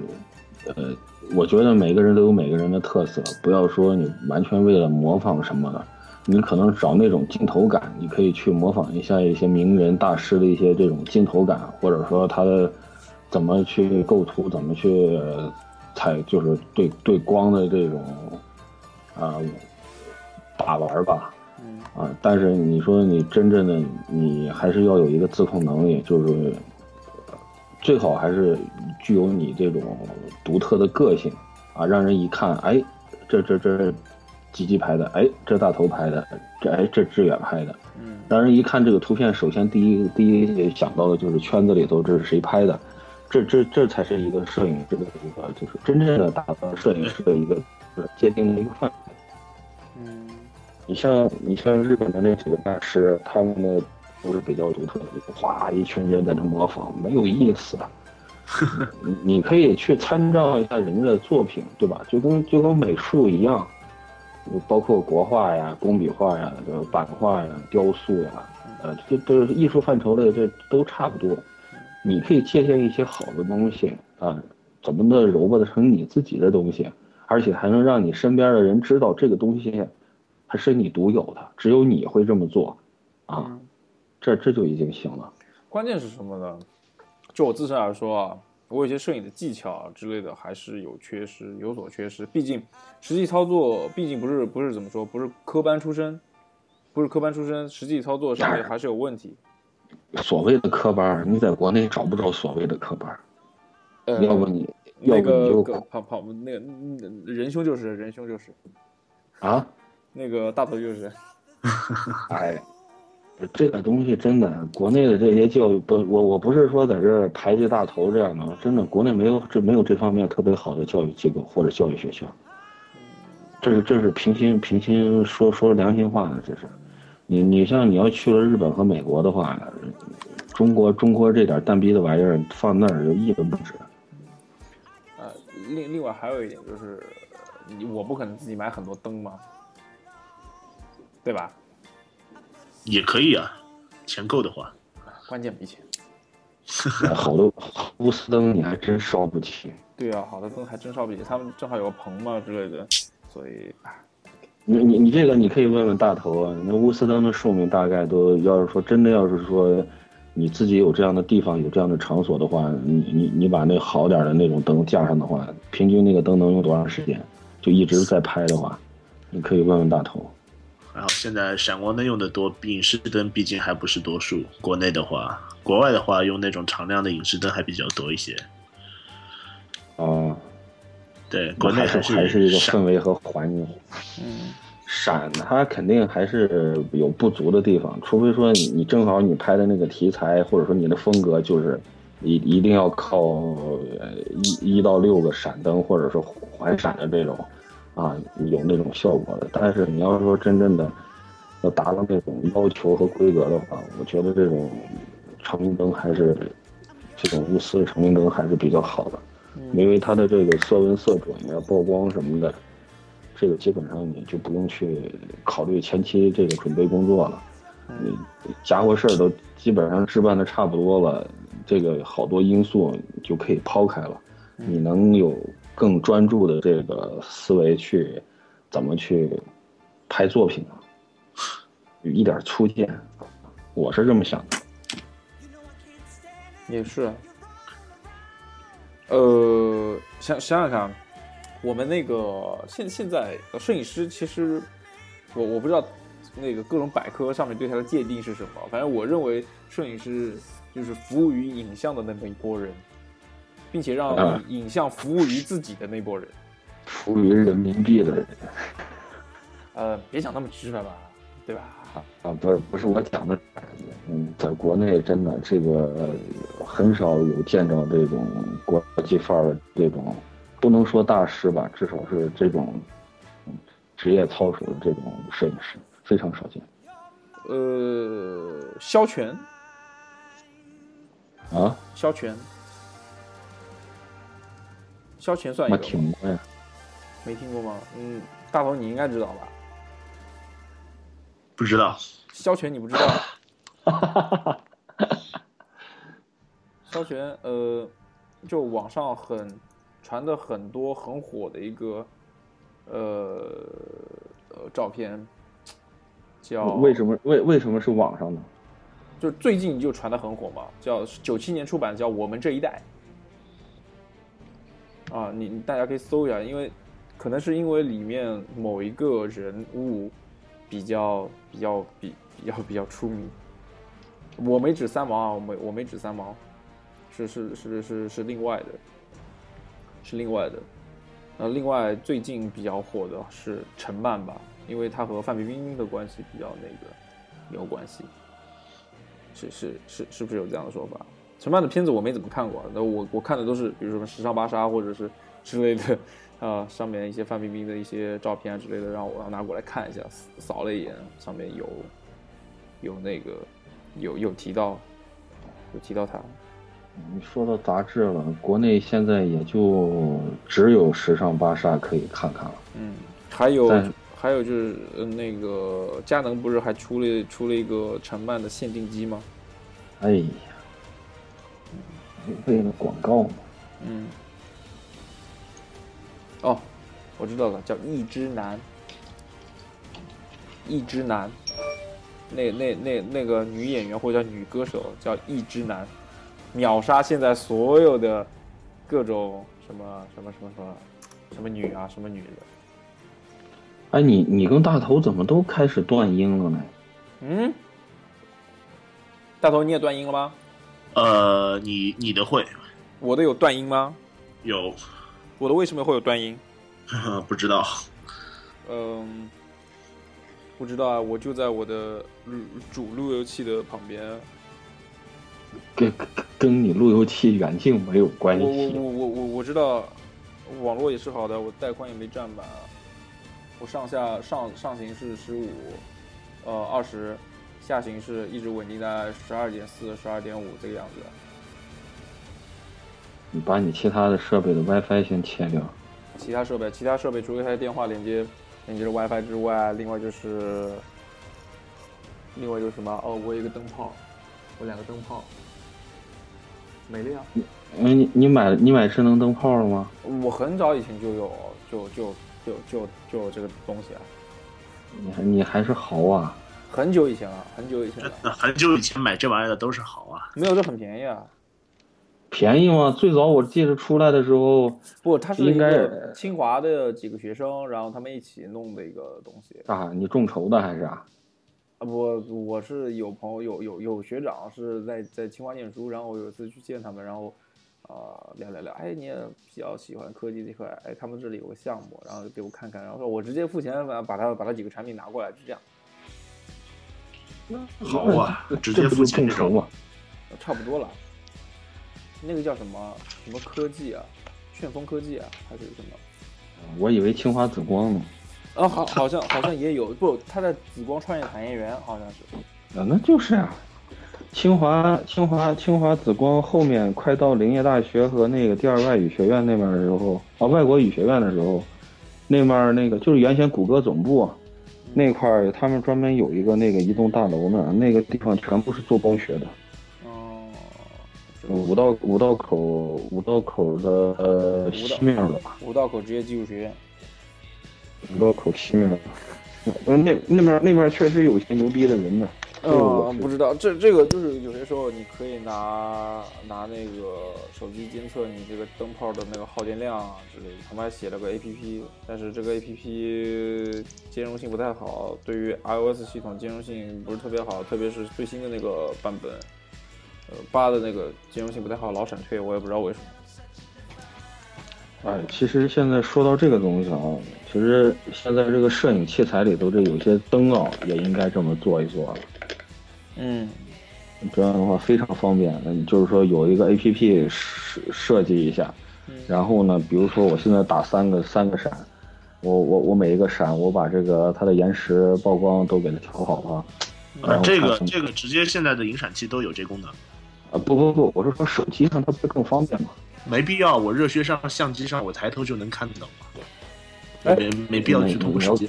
呃，我觉得每个人都有每个人的特色，不要说你完全为了模仿什么的。你可能找那种镜头感，你可以去模仿一下一些名人大师的一些这种镜头感，或者说他的怎么去构图，怎么去采，就是对对光的这种啊把玩吧。嗯啊，但是你说你真正的你还是要有一个自控能力，就是最好还是具有你这种独特的个性啊，让人一看，哎，这这这。吉吉拍的，哎，这大头拍的，这哎这志远拍的，嗯，让人一看这个图片，首先第一第一想到的就是圈子里头这是谁拍的，这这这才是一个摄影师的一个就是真正的大摄影师的一个界定的一个范围。嗯，你像你像日本的那几个大师，他们的都是比较独特的，哗一群人在那模仿，没有意思。你你可以去参照一下人家的作品，对吧？就跟就跟美术一样。包括国画呀、工笔画呀、这个版画呀、雕塑呀，呃，这都是艺术范畴的，这都差不多。你可以借鉴一些好的东西啊，怎么的揉吧成你自己的东西，而且还能让你身边的人知道这个东西还是你独有的，只有你会这么做，啊，这这就已经行了。关键是什么呢？就我自身来说啊。我有些摄影的技巧之类的还是有缺失，有所缺失。毕竟实际操作，毕竟不是不是怎么说，不是科班出身，不是科班出身，实际操作上面还是有问题。所谓的科班，你在国内找不着所谓的科班。呃，要不你，那个跑跑那个仁兄就是仁兄就是，啊，那个大头就是，哎。这个东西真的，国内的这些教育不，我我不是说在这排挤大头这样的，真的，国内没有这没有这方面特别好的教育机构或者教育学校。这是这是平心平心说说良心话的，这是。你你像你要去了日本和美国的话，中国中国这点蛋逼的玩意儿放那儿就一文不值。呃，另另外还有一点就是，我不可能自己买很多灯嘛，对吧？也可以啊，钱够的话，关键没钱。好的钨丝灯你还真烧不起。对啊，好的灯还真烧不起，他们正好有个棚嘛之类的，所以，你你你这个你可以问问大头啊，那钨丝灯的寿命大概都要是说真的要是说，你自己有这样的地方有这样的场所的话，你你你把那好点的那种灯架上的话，平均那个灯能用多长时间？就一直在拍的话，你可以问问大头。然后现在闪光灯用的多，影视灯毕竟还不是多数。国内的话，国外的话用那种常亮的影视灯还比较多一些。哦，对，国内还是还是一个氛围和环境。嗯，闪它肯定还是有不足的地方，除非说你你正好你拍的那个题材或者说你的风格就是一一定要靠一一到六个闪灯或者说环闪的这种。啊，有那种效果的，但是你要说真正的要达到那种要求和规格的话，我觉得这种长明灯还是这种钨丝的长明灯还是比较好的，嗯。因为它的这个色温、色准呀、曝光什么的，这个基本上你就不用去考虑前期这个准备工作了。你家伙事儿都基本上置办的差不多了，这个好多因素就可以抛开了，你能有更专注的这个思维去怎么去拍作品呢？一点粗见，我是这么想的。也是。呃，想想想，我们那个现现在摄影师，其实我我不知道那个各种百科上面对他的界定是什么，反正我认为摄影师就是服务于影像的那么一拨人，并且让啊影像服务于自己的那波人。服务于人民币的人呃，别想那么直白吧，对吧？啊，不是不是我讲的，嗯，在国内真的这个呃很少有见着这种国际范儿的这种，不能说大师吧，至少是这种嗯职业操守的这种摄影师非常少见呃，肖全，啊。肖全，肖全算一个吗听过呀，没听过吗？嗯，大头你应该知道吧？不知道，萧全你不知道？肖全，呃，就网上很传的很多很火的一个呃呃照片，叫为什么为为什么是网上呢？就最近就传的很火嘛，叫九七年出版，叫《我们这一代》啊，你你大家可以搜一下，因为可能是因为里面某一个人物比较比较比比较比较出名。我没指三毛啊，我没我没指三毛，是是是是是另外的，是另外的。那另外最近比较火的是陈曼吧，因为他和范冰冰的关系比较那个有关系。是是是是不是有这样的说法？陈曼的片子我没怎么看过，那我我看的都是比如说什么时尚芭莎或者是之类的，啊、上面一些范冰冰的一些照片啊之类的，让我让拿过来看一下，扫了一眼，上面有有那个有有提到有提到他，你说到杂志了，国内现在也就只有时尚芭莎可以看看了。嗯，还有还有就是呃那个佳能不是还出了出了一个陈曼的限定机吗？哎呀，为了广告嘛，嗯，哦，我知道了，叫一之男，一之男，那那那那个女演员或者叫女歌手叫一之男，秒杀现在所有的各种什么什么什么什么什么女啊什么女的，哎，你你跟大头怎么都开始断音了呢？嗯，大头你也断音了吗？呃，你你的会我的有断音吗？有我的为什么会有断音？不知道？嗯，不知道啊，我就在我的主路由器的旁边。跟跟跟你路由器远近没有关我我系。我我我我知道，网络也是好的，我带宽也没占满，我上下上上行是十五，呃二十，下行是一直稳定在十二点四、十二点五这个样子。你把你其他的设备的 WiFi 先切掉。其他设备，其他设备除了它的电话连接连接着 WiFi 之外，另外就是另外就是什么？哦，我有一个灯泡，我两个灯泡没了呀。哎，你你买你买智能灯泡了吗？我很早以前就有，就就就就就有这个东西啊，你还你还是豪啊！很久以前了，很久以前了，那很久以前买这玩意儿的都是好啊。没有这很便宜啊。便宜吗？最早我记得出来的时候，不，他是一应该个清华的几个学生，然后他们一起弄的一个东西。啊，你众筹的还是啊？啊，不我是有朋友有有有学长是在在清华念书，然后我有一次去见他们，然后啊、呃聊聊聊，哎，你也比较喜欢科技这块，哎，他们这里有个项目，然后给我看看，然后说我直接付钱把把他把他几个产品拿过来，就这样，好啊，直不就付钱这种。众筹吗？差不多了。那个叫什么什么科技啊，旋风科技啊，还是什么？我以为清华紫光呢。啊，好，好像好像也有，不，他在紫光创业产业园好像是。啊，那就是啊，清华清华清华紫光后面快到林业大学和那个第二外语学院那边的时候，啊，外国语学院的时候，那面那个就是原先谷歌总部那块儿，他们专门有一个那个一栋大楼呢，那个地方全部是做光学的。哦，五道五道口五道口的呃西面了吧？五道口职业技术学院。五道口西面，呃那那边那边确实有些牛逼的人呢。嗯，不知道，这这个就是有些时候你可以拿拿那个手机监测你这个灯泡的那个耗电量啊之类的。他们还写了个 A P P，但是这个 A P P 兼容性不太好，对于 I O S 系统兼容性不是特别好，特别是最新的那个版本，呃八的那个兼容性不太好，老闪退，我也不知道为什么。哎，其实现在说到这个东西啊，其实现在这个摄影器材里头这有些灯啊，也应该这么做一做了。嗯，这样的话非常方便。嗯，就是说有一个 A P P 设设计一下，然后呢，比如说我现在打三个三个闪，我我我每一个闪，我把这个它的延时曝光都给它调好了。啊，这个这个直接现在的影闪器都有这功能。啊不不不，我是说手机上它不更方便吗？没必要，我热靴上相机上我抬头就能看到嘛。没没必要去通过手机。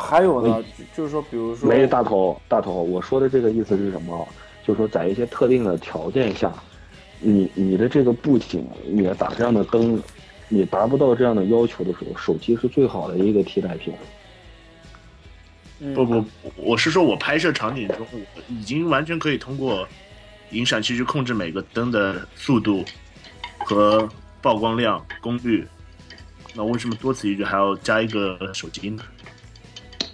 还有呢，就是说，比如说，没大头大头，我说的这个意思是什么？就是说，在一些特定的条件下，你你的这个布景，你打这样的灯，你达不到这样的要求的时候，手机是最好的一个替代品。不不，我是说我拍摄场景中，我已经完全可以通过影闪器去控制每个灯的速度和曝光量、功率。那为什么多此一举还要加一个手机呢？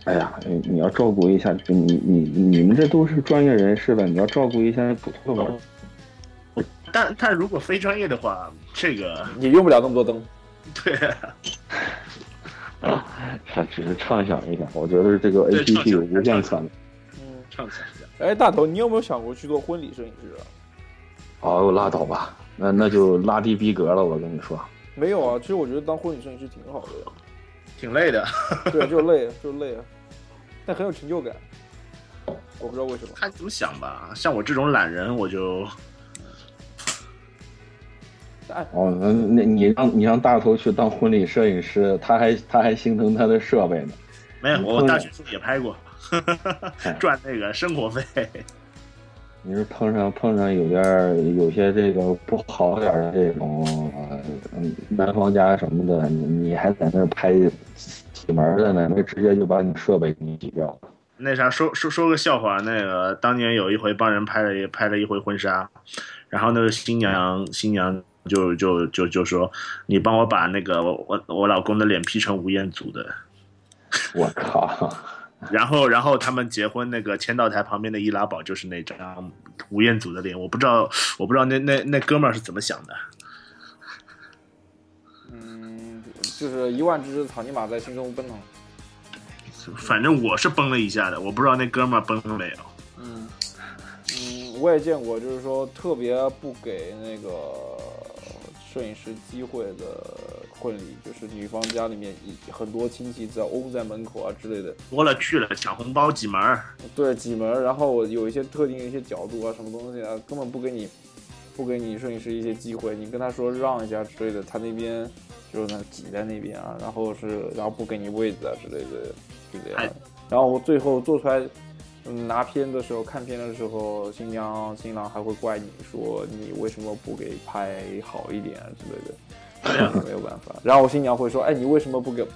哎呀，你你要照顾一下，你你你们这都是专业人士了，你要照顾一下普通的玩。但但如果非专业的话，这个也用不了那么多灯。对。啊，他只是畅想一下，我觉得这个 A P P 有无限可能。嗯，畅想一下。哎，大头，你有没有想过去做婚礼摄影师啊？哦，拉倒吧，那那就拉低逼格了，我跟你说。没有啊，其实我觉得当婚礼摄影师挺好的呀。挺累的。对，就累，就累啊。但很有成就感，我不知道为什么。看怎么想吧，像我这种懒人，我就……哦，那那你让你让大头去当婚礼摄影师，他还他还心疼他的设备呢。没有，我大学时候也拍过，赚那个生活费。你是碰上碰上有点有些这个不好点的这种嗯男方家什么的，你你还在那拍？起门的呢，那直接就把你设备给你挤掉了。那啥，说说说个笑话，那个当年有一回帮人拍了一拍了一回婚纱，然后那个新娘新娘就就就就说，你帮我把那个我我老公的脸 P 成吴彦祖的。我靠！然后然后他们结婚那个签到台旁边的易拉宝就是那张吴彦祖的脸，我不知道我不知道那那那哥们儿是怎么想的。嗯就是一万只草泥马在心中奔腾。反正我是崩了一下的，我不知道那哥们儿崩了没有。嗯嗯，我也见过，就是说特别不给那个摄影师机会的婚礼，就是女方家里面很多亲戚在拥在门口啊之类的。多了去了，抢红包挤门儿。对，挤门儿，然后有一些特定的一些角度啊，什么东西啊，根本不给你不给你摄影师一些机会。你跟他说让一下之类的，他那边。就是那挤在那边啊，然后是然后不给你位置啊之类的，就这样。然后最后做出来，嗯，拿片的时候看片的时候，新娘新郎还会怪你说你为什么不给拍好一点啊之类的，没有办法。然后新娘会说，哎，你为什么不给？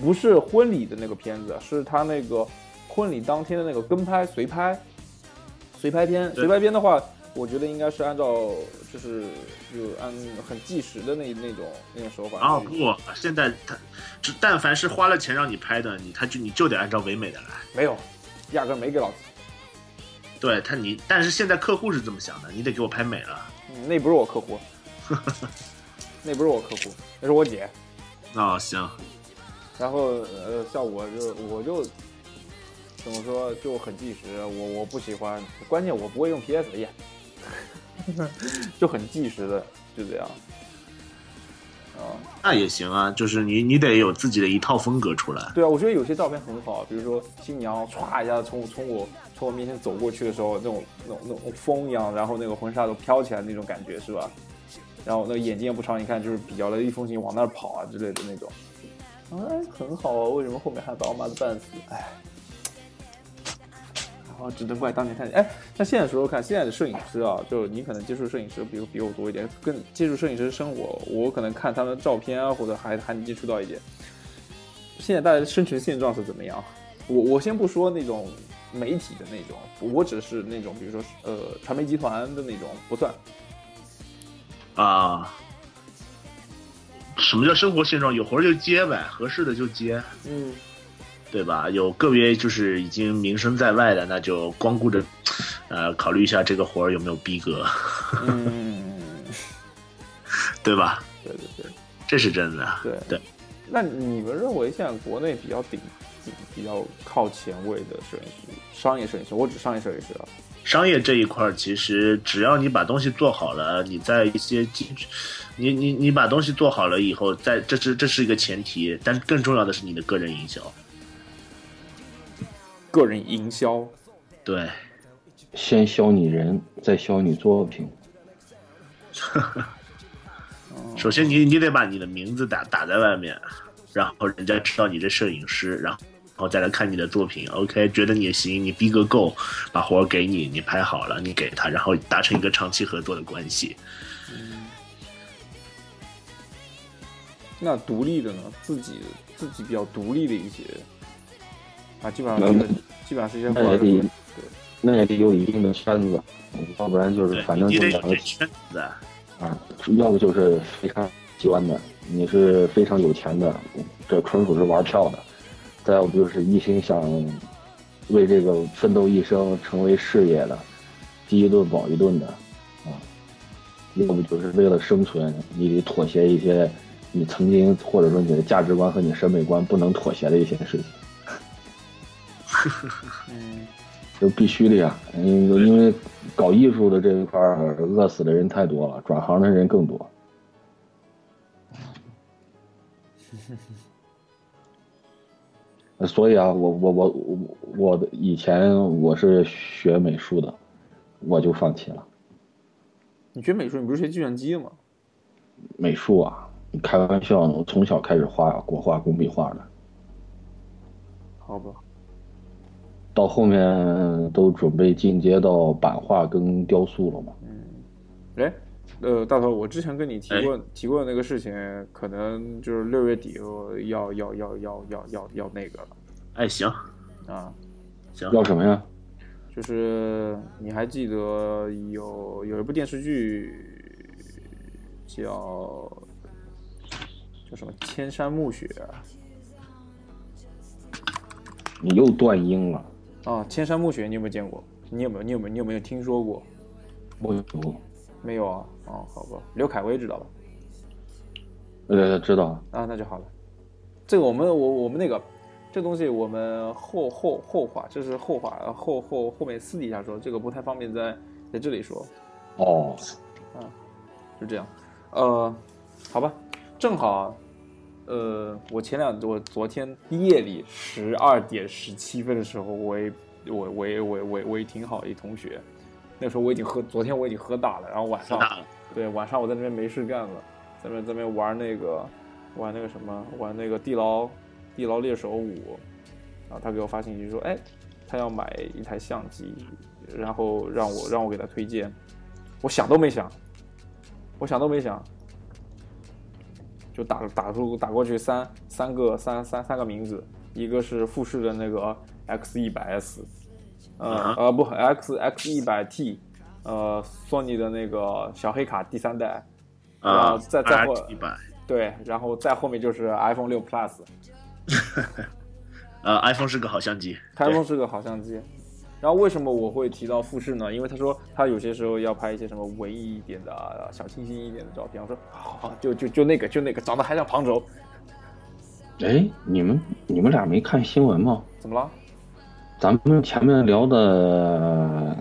不是婚礼的那个片子，是他那个婚礼当天的那个跟拍随拍，随拍片，随拍片的话。我觉得应该是按照，就是就按很计时的那那种那种手法。啊不，现在他，但凡是花了钱让你拍的，你他就你就得按照唯美的来。没有，压根没给老子。对他你，但是现在客户是这么想的，你得给我拍美了。那不是我客户，那不是我客户，那是我姐。哦行。然后呃，像我就我就怎么说就很计时，我我不喜欢，关键我不会用 PS 呀。就很计时的，就这样，啊。那也行啊，就是你你得有自己的一套风格出来。对啊，我觉得有些照片很好，比如说新娘歘一下从从我从我面前走过去的时候，那种那种那种风一样，然后那个婚纱都飘起来那种感觉是吧？然后那眼睛也不长，一看就是比较雷厉风行往那儿跑啊之类的那种。哎，很好啊，为什么后面还把我骂的半死？哎。然后只能怪当年太哎，那现在时候看现在的摄影师啊，就你可能接触摄影师比比我多一点，更接触摄影师生活，我可能看他们的照片啊，或者还还能接触到一点。现在大家的生存现状是怎么样？我我先不说那种媒体的那种，我只是那种比如说呃传媒集团的那种不算。啊，什么叫生活现状？有活就接呗，合适的就接。嗯。对吧？有个别就是已经名声在外的，那就光顾着，呃，考虑一下这个活儿有没有逼格，嗯，对吧？对对对，这是真的。对对。那你们认为现在国内比较顶、比较靠前位的摄影师，商业摄影师，我指商业摄影师啊。商业这一块儿，其实只要你把东西做好了，你在一些基，你你你把东西做好了以后，在这是这是一个前提，但更重要的是你的个人营销。个人营销，对，先销你人，再销你作品。首先，你你得把你的名字打打在外面，然后人家知道你这摄影师，然后然后再来看你的作品。OK，觉得你行，你逼格够，把活给你，你拍好了，你给他，然后达成一个长期合作的关系。那独立的呢？自己自己比较独立的一些。啊，基本上是基本上是一些那也得，那也得有一定的圈子，要不然就是反正就两个圈子啊，要不就是非常喜欢的，你是非常有钱的，这纯属是玩票的；再要不就是一心想为这个奋斗一生，成为事业的，饥一顿饱一顿的啊；要不就是为了生存，你得妥协一些你曾经或者说你的价值观和你审美观不能妥协的一些事情。嗯，就必须的呀，因为因为搞艺术的这一块儿，饿死的人太多了，转行的人更多。所以啊，我我我我我的以前我是学美术的，我就放弃了。你学美术，你不是学计算机的吗？美术啊，你开玩笑呢？我从小开始画国画、工笔画的。好吧。到后面都准备进阶到版画跟雕塑了嘛？嗯，哎，呃，大头，我之前跟你提过提过的那个事情，可能就是六月底要要要要要要要那个了。哎，行，啊，行，要什么呀？就是你还记得有有一部电视剧叫叫什么《千山暮雪》？你又断音了。啊，千山暮雪，你有没有见过？你有没有？你有没有？你有没有听说过？我有。没有啊？哦，好吧。刘恺威知道吧？呃，知道。啊，那就好了。这个我们，我我们那个，这东西我们后后后话，这是后话，后后后面私底下说，这个不太方便在在这里说。哦。啊，就这样。呃，好吧，正好。呃，我前两我昨天夜里十二点十七分的时候，我也我我也我我我也挺好一同学，那时候我已经喝，昨天我已经喝大了，然后晚上对晚上我在那边没事干了，在那在那边玩那个玩那个什么玩那个地牢地牢猎手五，然后他给我发信息说，哎，他要买一台相机，然后让我让我给他推荐，我想都没想，我想都没想。就打打出打过去三三个三三三个名字，一个是富士的那个 X 一百 S，呃呃不 X X 一百 T，呃索尼的那个小黑卡第三代，然后再再后对，然后再后面就是 iPhone 六 Plus，呃 iPhone 是个好相机，iPhone 是个好相机。然后为什么我会提到富士呢？因为他说他有些时候要拍一些什么文艺一点的、小清新一点的照片。我说好，就就就那个，就那个，长得还像旁轴。哎，你们你们俩没看新闻吗？怎么了？咱们前面聊的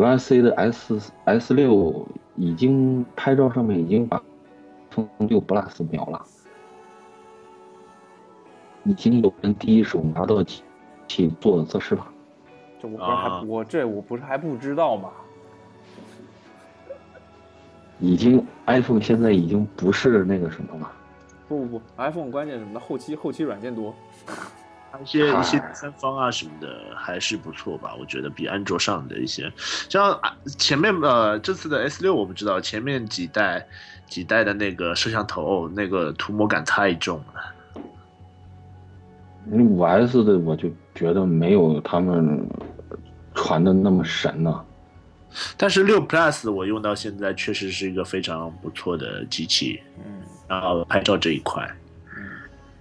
Glassy 的 S S 六已经拍照上面已经把 iPhone 六 Plus 秒了。已经有人第一手拿到机器做的测试了。这我不是还、啊我这我不是还不知道吗？已经 iPhone 现在已经不是那个什么了。不不不，iPhone 关键什么的，后期后期软件多。一些一些第三方啊什么的还是不错吧，我觉得比安卓上的一些，像啊前面呃这次的 S 六我不知道，前面几代几代的那个摄像头那个涂抹感太重了。五 S 的我就觉得没有他们传的那么神呢、但是六 Plus 我用到现在确实是一个非常不错的机器，嗯然后拍照这一块，嗯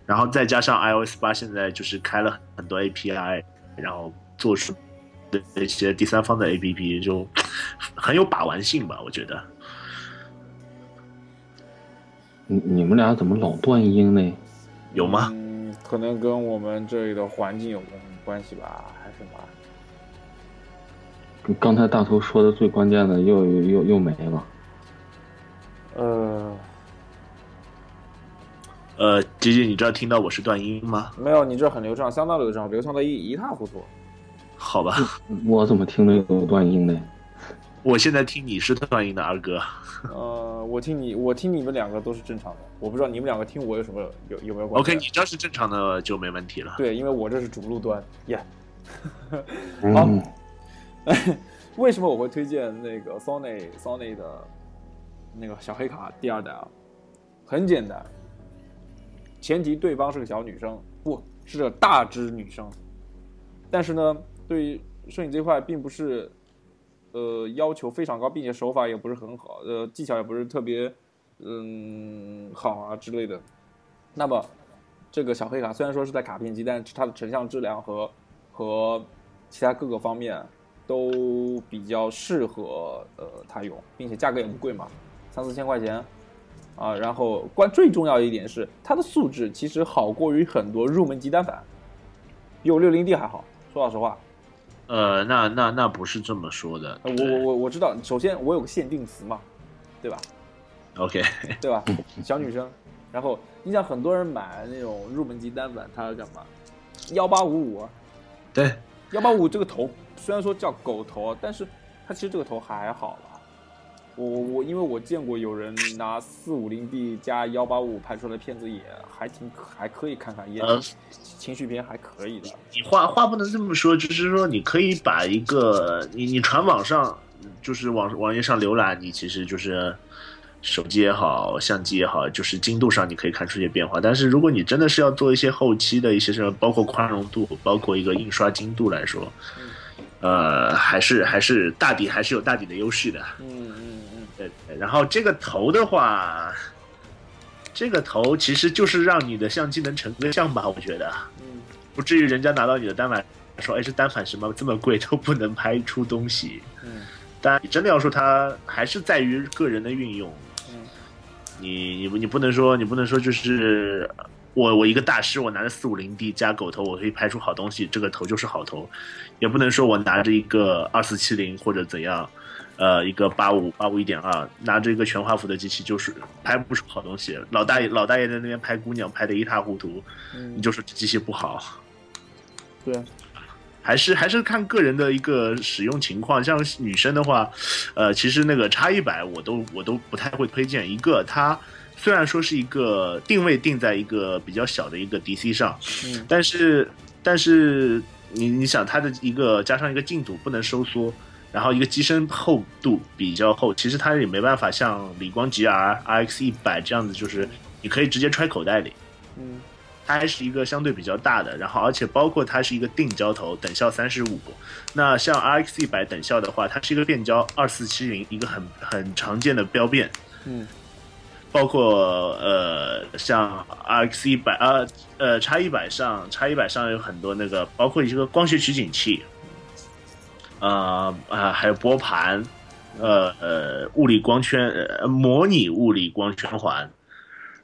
然后再加上 iOS 八现在就是开了很多 API，然后做出的一些第三方的 APP 就很有把玩性吧，我觉得。你你们俩怎么老断音呢？有吗？嗯，可能跟我们这里的环境有关系吧，还是什么？刚才大头说的最关键的又又又又没了。呃，呃，吉吉，你知道听到我是断音吗？没有，你这很流畅，相当流畅，流畅的一一塌糊涂。好吧，我怎么听着有断音呢？我现在听你是断音的二哥。呃，我听你，我听你们两个都是正常的，我不知道你们两个听我有什么有有没有关系 OK，你这是正常的就没问题了。对，因为我这是主路端耶。好嗯，为什么我会推荐那个 Sony Sony 的那个小黑卡第二代啊？很简单，前提对方是个小女生，不是个大只女生。但是呢，对于摄影这块并不是呃要求非常高，并且手法也不是很好，呃技巧也不是特别嗯好啊之类的。那么这个小黑卡虽然说是在卡片机，但是它的成像质量和和其他各个方面都比较适合呃它用，并且价格也不贵嘛，三四千块钱啊。然后关最重要一点是它的素质其实好过于很多入门级单反，比我六零 D 还好。说老实话，呃，那那那不是这么说的。呃我我我我知道，首先我有个限定词嘛，对吧？OK，对吧？小女生，然后你想很多人买那种入门级单反，它要干嘛？幺八五五，对，幺八五这个头虽然说叫狗头，但是它其实这个头还好吧。我我我，因为我见过有人拿四五零 D 加幺八五拍出来的片子也还挺还可以看看，也呃情绪片还可以的。你话话不能这么说，就是说你可以把一个你你传网上，就是网网页上浏览，你其实就是手机也好，相机也好，就是精度上你可以看出一些变化。但是如果你真的是要做一些后期的一些什么，包括宽容度，包括一个印刷精度来说，呃，还是还是大底还是有大底的优势的。嗯嗯嗯，对，然后这个头的话，这个头其实就是让你的相机能成个像吧，我觉得。嗯不至于人家拿到你的单反说，哎，这单反什么这么贵都不能拍出东西。嗯但你真的要说它还是在于个人的运用，嗯你你你不能说你不能说就是我我一个大师，我拿着四五零 D 加狗头，我可以拍出好东西，这个头就是好头，也不能说我拿着一个二四七零或者怎样。呃，一个八五八五一点二，拿着一个全画幅的机器，就是拍不出好东西。老大爷老大爷在那边拍姑娘，拍的一塌糊涂，你嗯，就说这机器不好。对，还是还是看个人的一个使用情况。像女生的话，呃，其实那个叉一百我都我都不太会推荐。一个它虽然说是一个定位定在一个比较小的一个 DC 上，嗯但是但是你你想它的一个加上一个镜组不能收缩。然后一个机身厚度比较厚，其实它也没办法像理光 GR、RX 一百这样子，就是你可以直接揣口袋里。嗯它还是一个相对比较大的，然后而且包括它是一个定焦头，等效三十五。那像 RX 一百等效的话，它是一个变焦二四七零，一个很很常见的标变。嗯包括呃像 RX 一百啊呃叉一百上叉一百上有很多那个，包括一个光学取景器，呃啊还有拨盘，呃呃物理光圈呃模拟物理光圈环，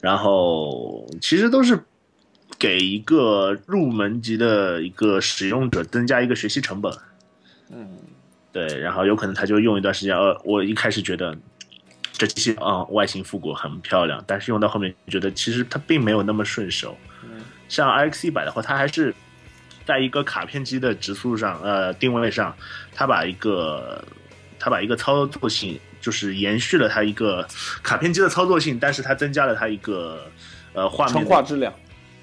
然后其实都是给一个入门级的一个使用者增加一个学习成本。嗯对，然后有可能他就用一段时间，呃，我一开始觉得这机器啊、外形复古很漂亮，但是用到后面觉得其实它并没有那么顺手，嗯像 RX 一百的话，它还是在一个卡片机的直速上，呃，定位上，它把一个它把一个操作性，就是延续了它一个卡片机的操作性，但是它增加了它一个呃画面成画质量，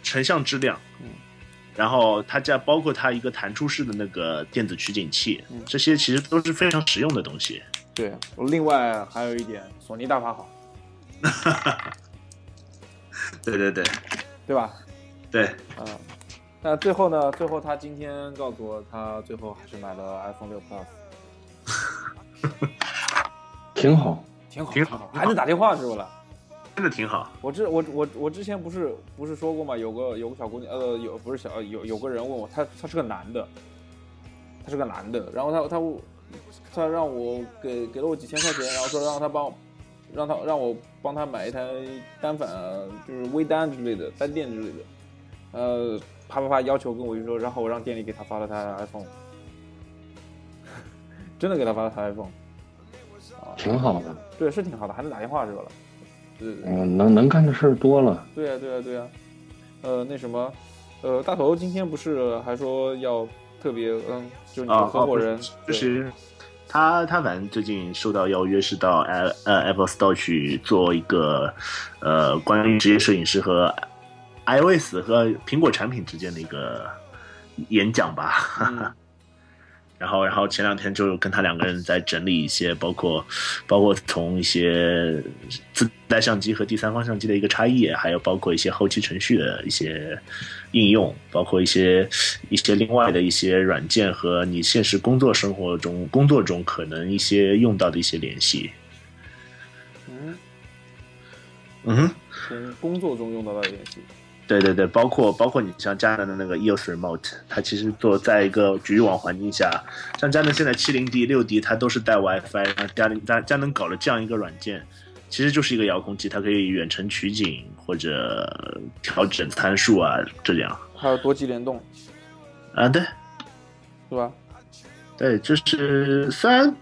成像质量。嗯。然后它加包括它一个弹出式的那个电子取景器，这些其实都是非常实用的东西。对，另外还有一点，索尼大法好。对对对，对吧？对，嗯。那最后呢？最后他今天告诉我，他最后还是买了 iPhone 六 Plus，挺好，挺好，挺好，还能打电话是不啦？真的挺好。我之我我我之前不是不是说过吗？有个有个小姑娘，呃，有不是小有有个人问我，他他是个男的，他是个男的，然后他他他让我给给了我几千块钱，然后说让他帮，让他让我帮他买一台单反，就是微单之类的，单电之类的，呃，啪啪啪要求跟我一说，然后我让店里给他发了台 iPhone，真的给他发了台 iPhone，啊，挺好的，对，是挺好的，还能打电话是吧？嗯，能能干的事儿多了。对呀，对呀，对呀。呃，那什么，呃，大头今天不是还说要特别，嗯，就你的合伙人，就是他，他反正最近受到邀约是到呃呃 Apple Store 去做一个呃关于职业摄影师和 iOS 和苹果产品之间的一个演讲吧。然后，然后前两天就跟他两个人在整理一些，包括，包括从一些自带相机和第三方相机的一个差异，还有包括一些后期程序的一些应用，包括一些一些另外的一些软件和你现实工作生活中工作中可能一些用到的一些联系。嗯，嗯，从工作中用到的联系。对对对，包括包括你像佳能的那个 EOS Remote，它其实做在一个局域网环境下，像佳能现在七零 D、六 D，它都是带 WiFi，然后佳能佳佳能搞了这样一个软件，其实就是一个遥控器，它可以远程取景或者调整参数啊，这样。还有多机联动。啊，对，是吧？对，就是虽然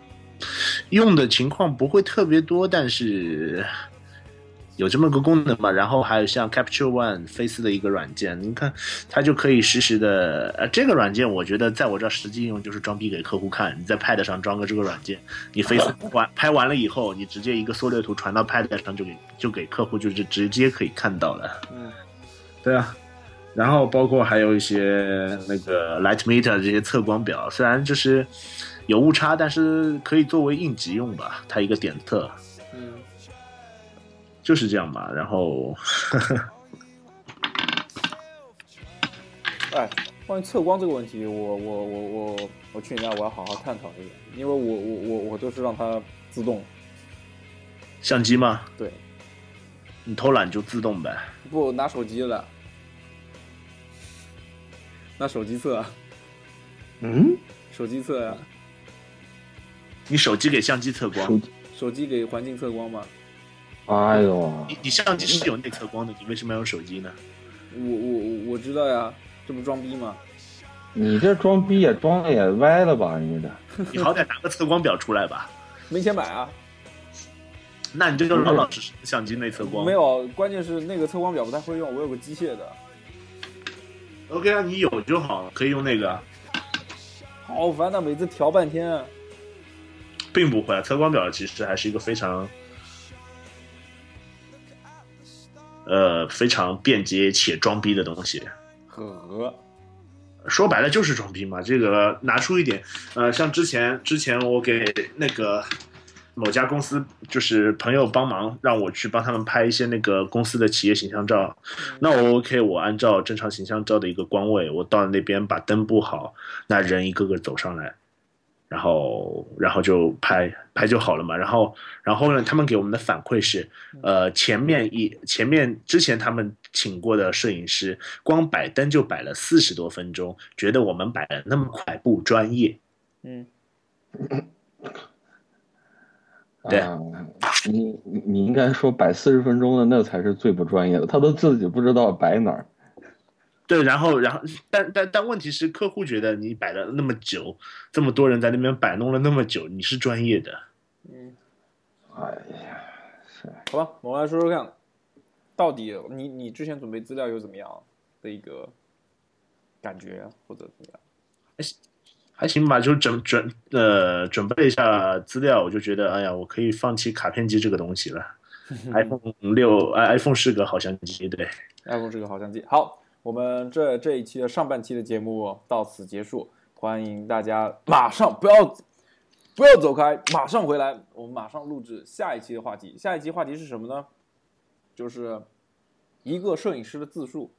用的情况不会特别多，但是。有这么个功能嘛？然后还有像 Capture One 飞思的一个软件，你看它就可以实时的。呃，这个软件我觉得在我这实际应用就是装逼给客户看。你在 Pad 上装个这个软件，你飞思完 拍完了以后，你直接一个缩略图传到 Pad 上就给就给客户就是直接可以看到了。嗯，对啊。然后包括还有一些那个 Light Meter 这些测光表，虽然就是有误差，但是可以作为应急用吧。它一个点测。就是这样吧，然后，哎，关于测光这个问题，我我我我我去你家，我要好好探讨一下，因为我我我我都是让它自动相机吗？对，你偷懒就自动呗。不拿手机了，拿手机测。嗯？手机测呀？你手机给相机测光？手机给环境测光吗？哎呦，你你相机是有内测光的，你为什么要用手机呢？我我我我知道呀，这不装逼吗？你这装逼也装的也歪了吧？你这，你好歹拿个测光表出来吧。没钱买啊？那你就老老实实相机内测光。没有，关键是那个测光表不太会用，我有个机械的。OK 啊，你有就好，可以用那个。好烦呐，每次调半天。并不会啊，测光表其实还是一个非常。呃，非常便捷且装逼的东西，呵，说白了就是装逼嘛。这个拿出一点，呃，像之前之前我给那个某家公司，就是朋友帮忙，让我去帮他们拍一些那个公司的企业形象照。那我 OK，我按照正常形象照的一个光位，我到那边把灯布好，那人一个个走上来。然后，然后就拍拍就好了嘛。然后，然后呢，他们给我们的反馈是，呃，前面一前面之前他们请过的摄影师，光摆灯就摆了四十多分钟，觉得我们摆的那么快不专业。嗯，对，你你你应该说摆四十分钟的那才是最不专业的，他都自己不知道摆哪儿。对，然后，然后，但但但问题是，客户觉得你摆了那么久，这么多人在那边摆弄了那么久，你是专业的。嗯，哎呀，是。好吧，我们来说说看，到底你你之前准备资料又怎么样？的一个感觉，或者怎么样？还行吧，就准准呃准备一下资料，我就觉得哎呀，我可以放弃卡片机这个东西了。iPhone 六，i iPhone 是个好相机，对。iPhone 是个好相机。好，我们这这一期的上半期的节目到此结束，欢迎大家马上不要不要走开，马上回来，我们马上录制下一期的话题。下一期话题是什么呢？就是一个摄影师的自述。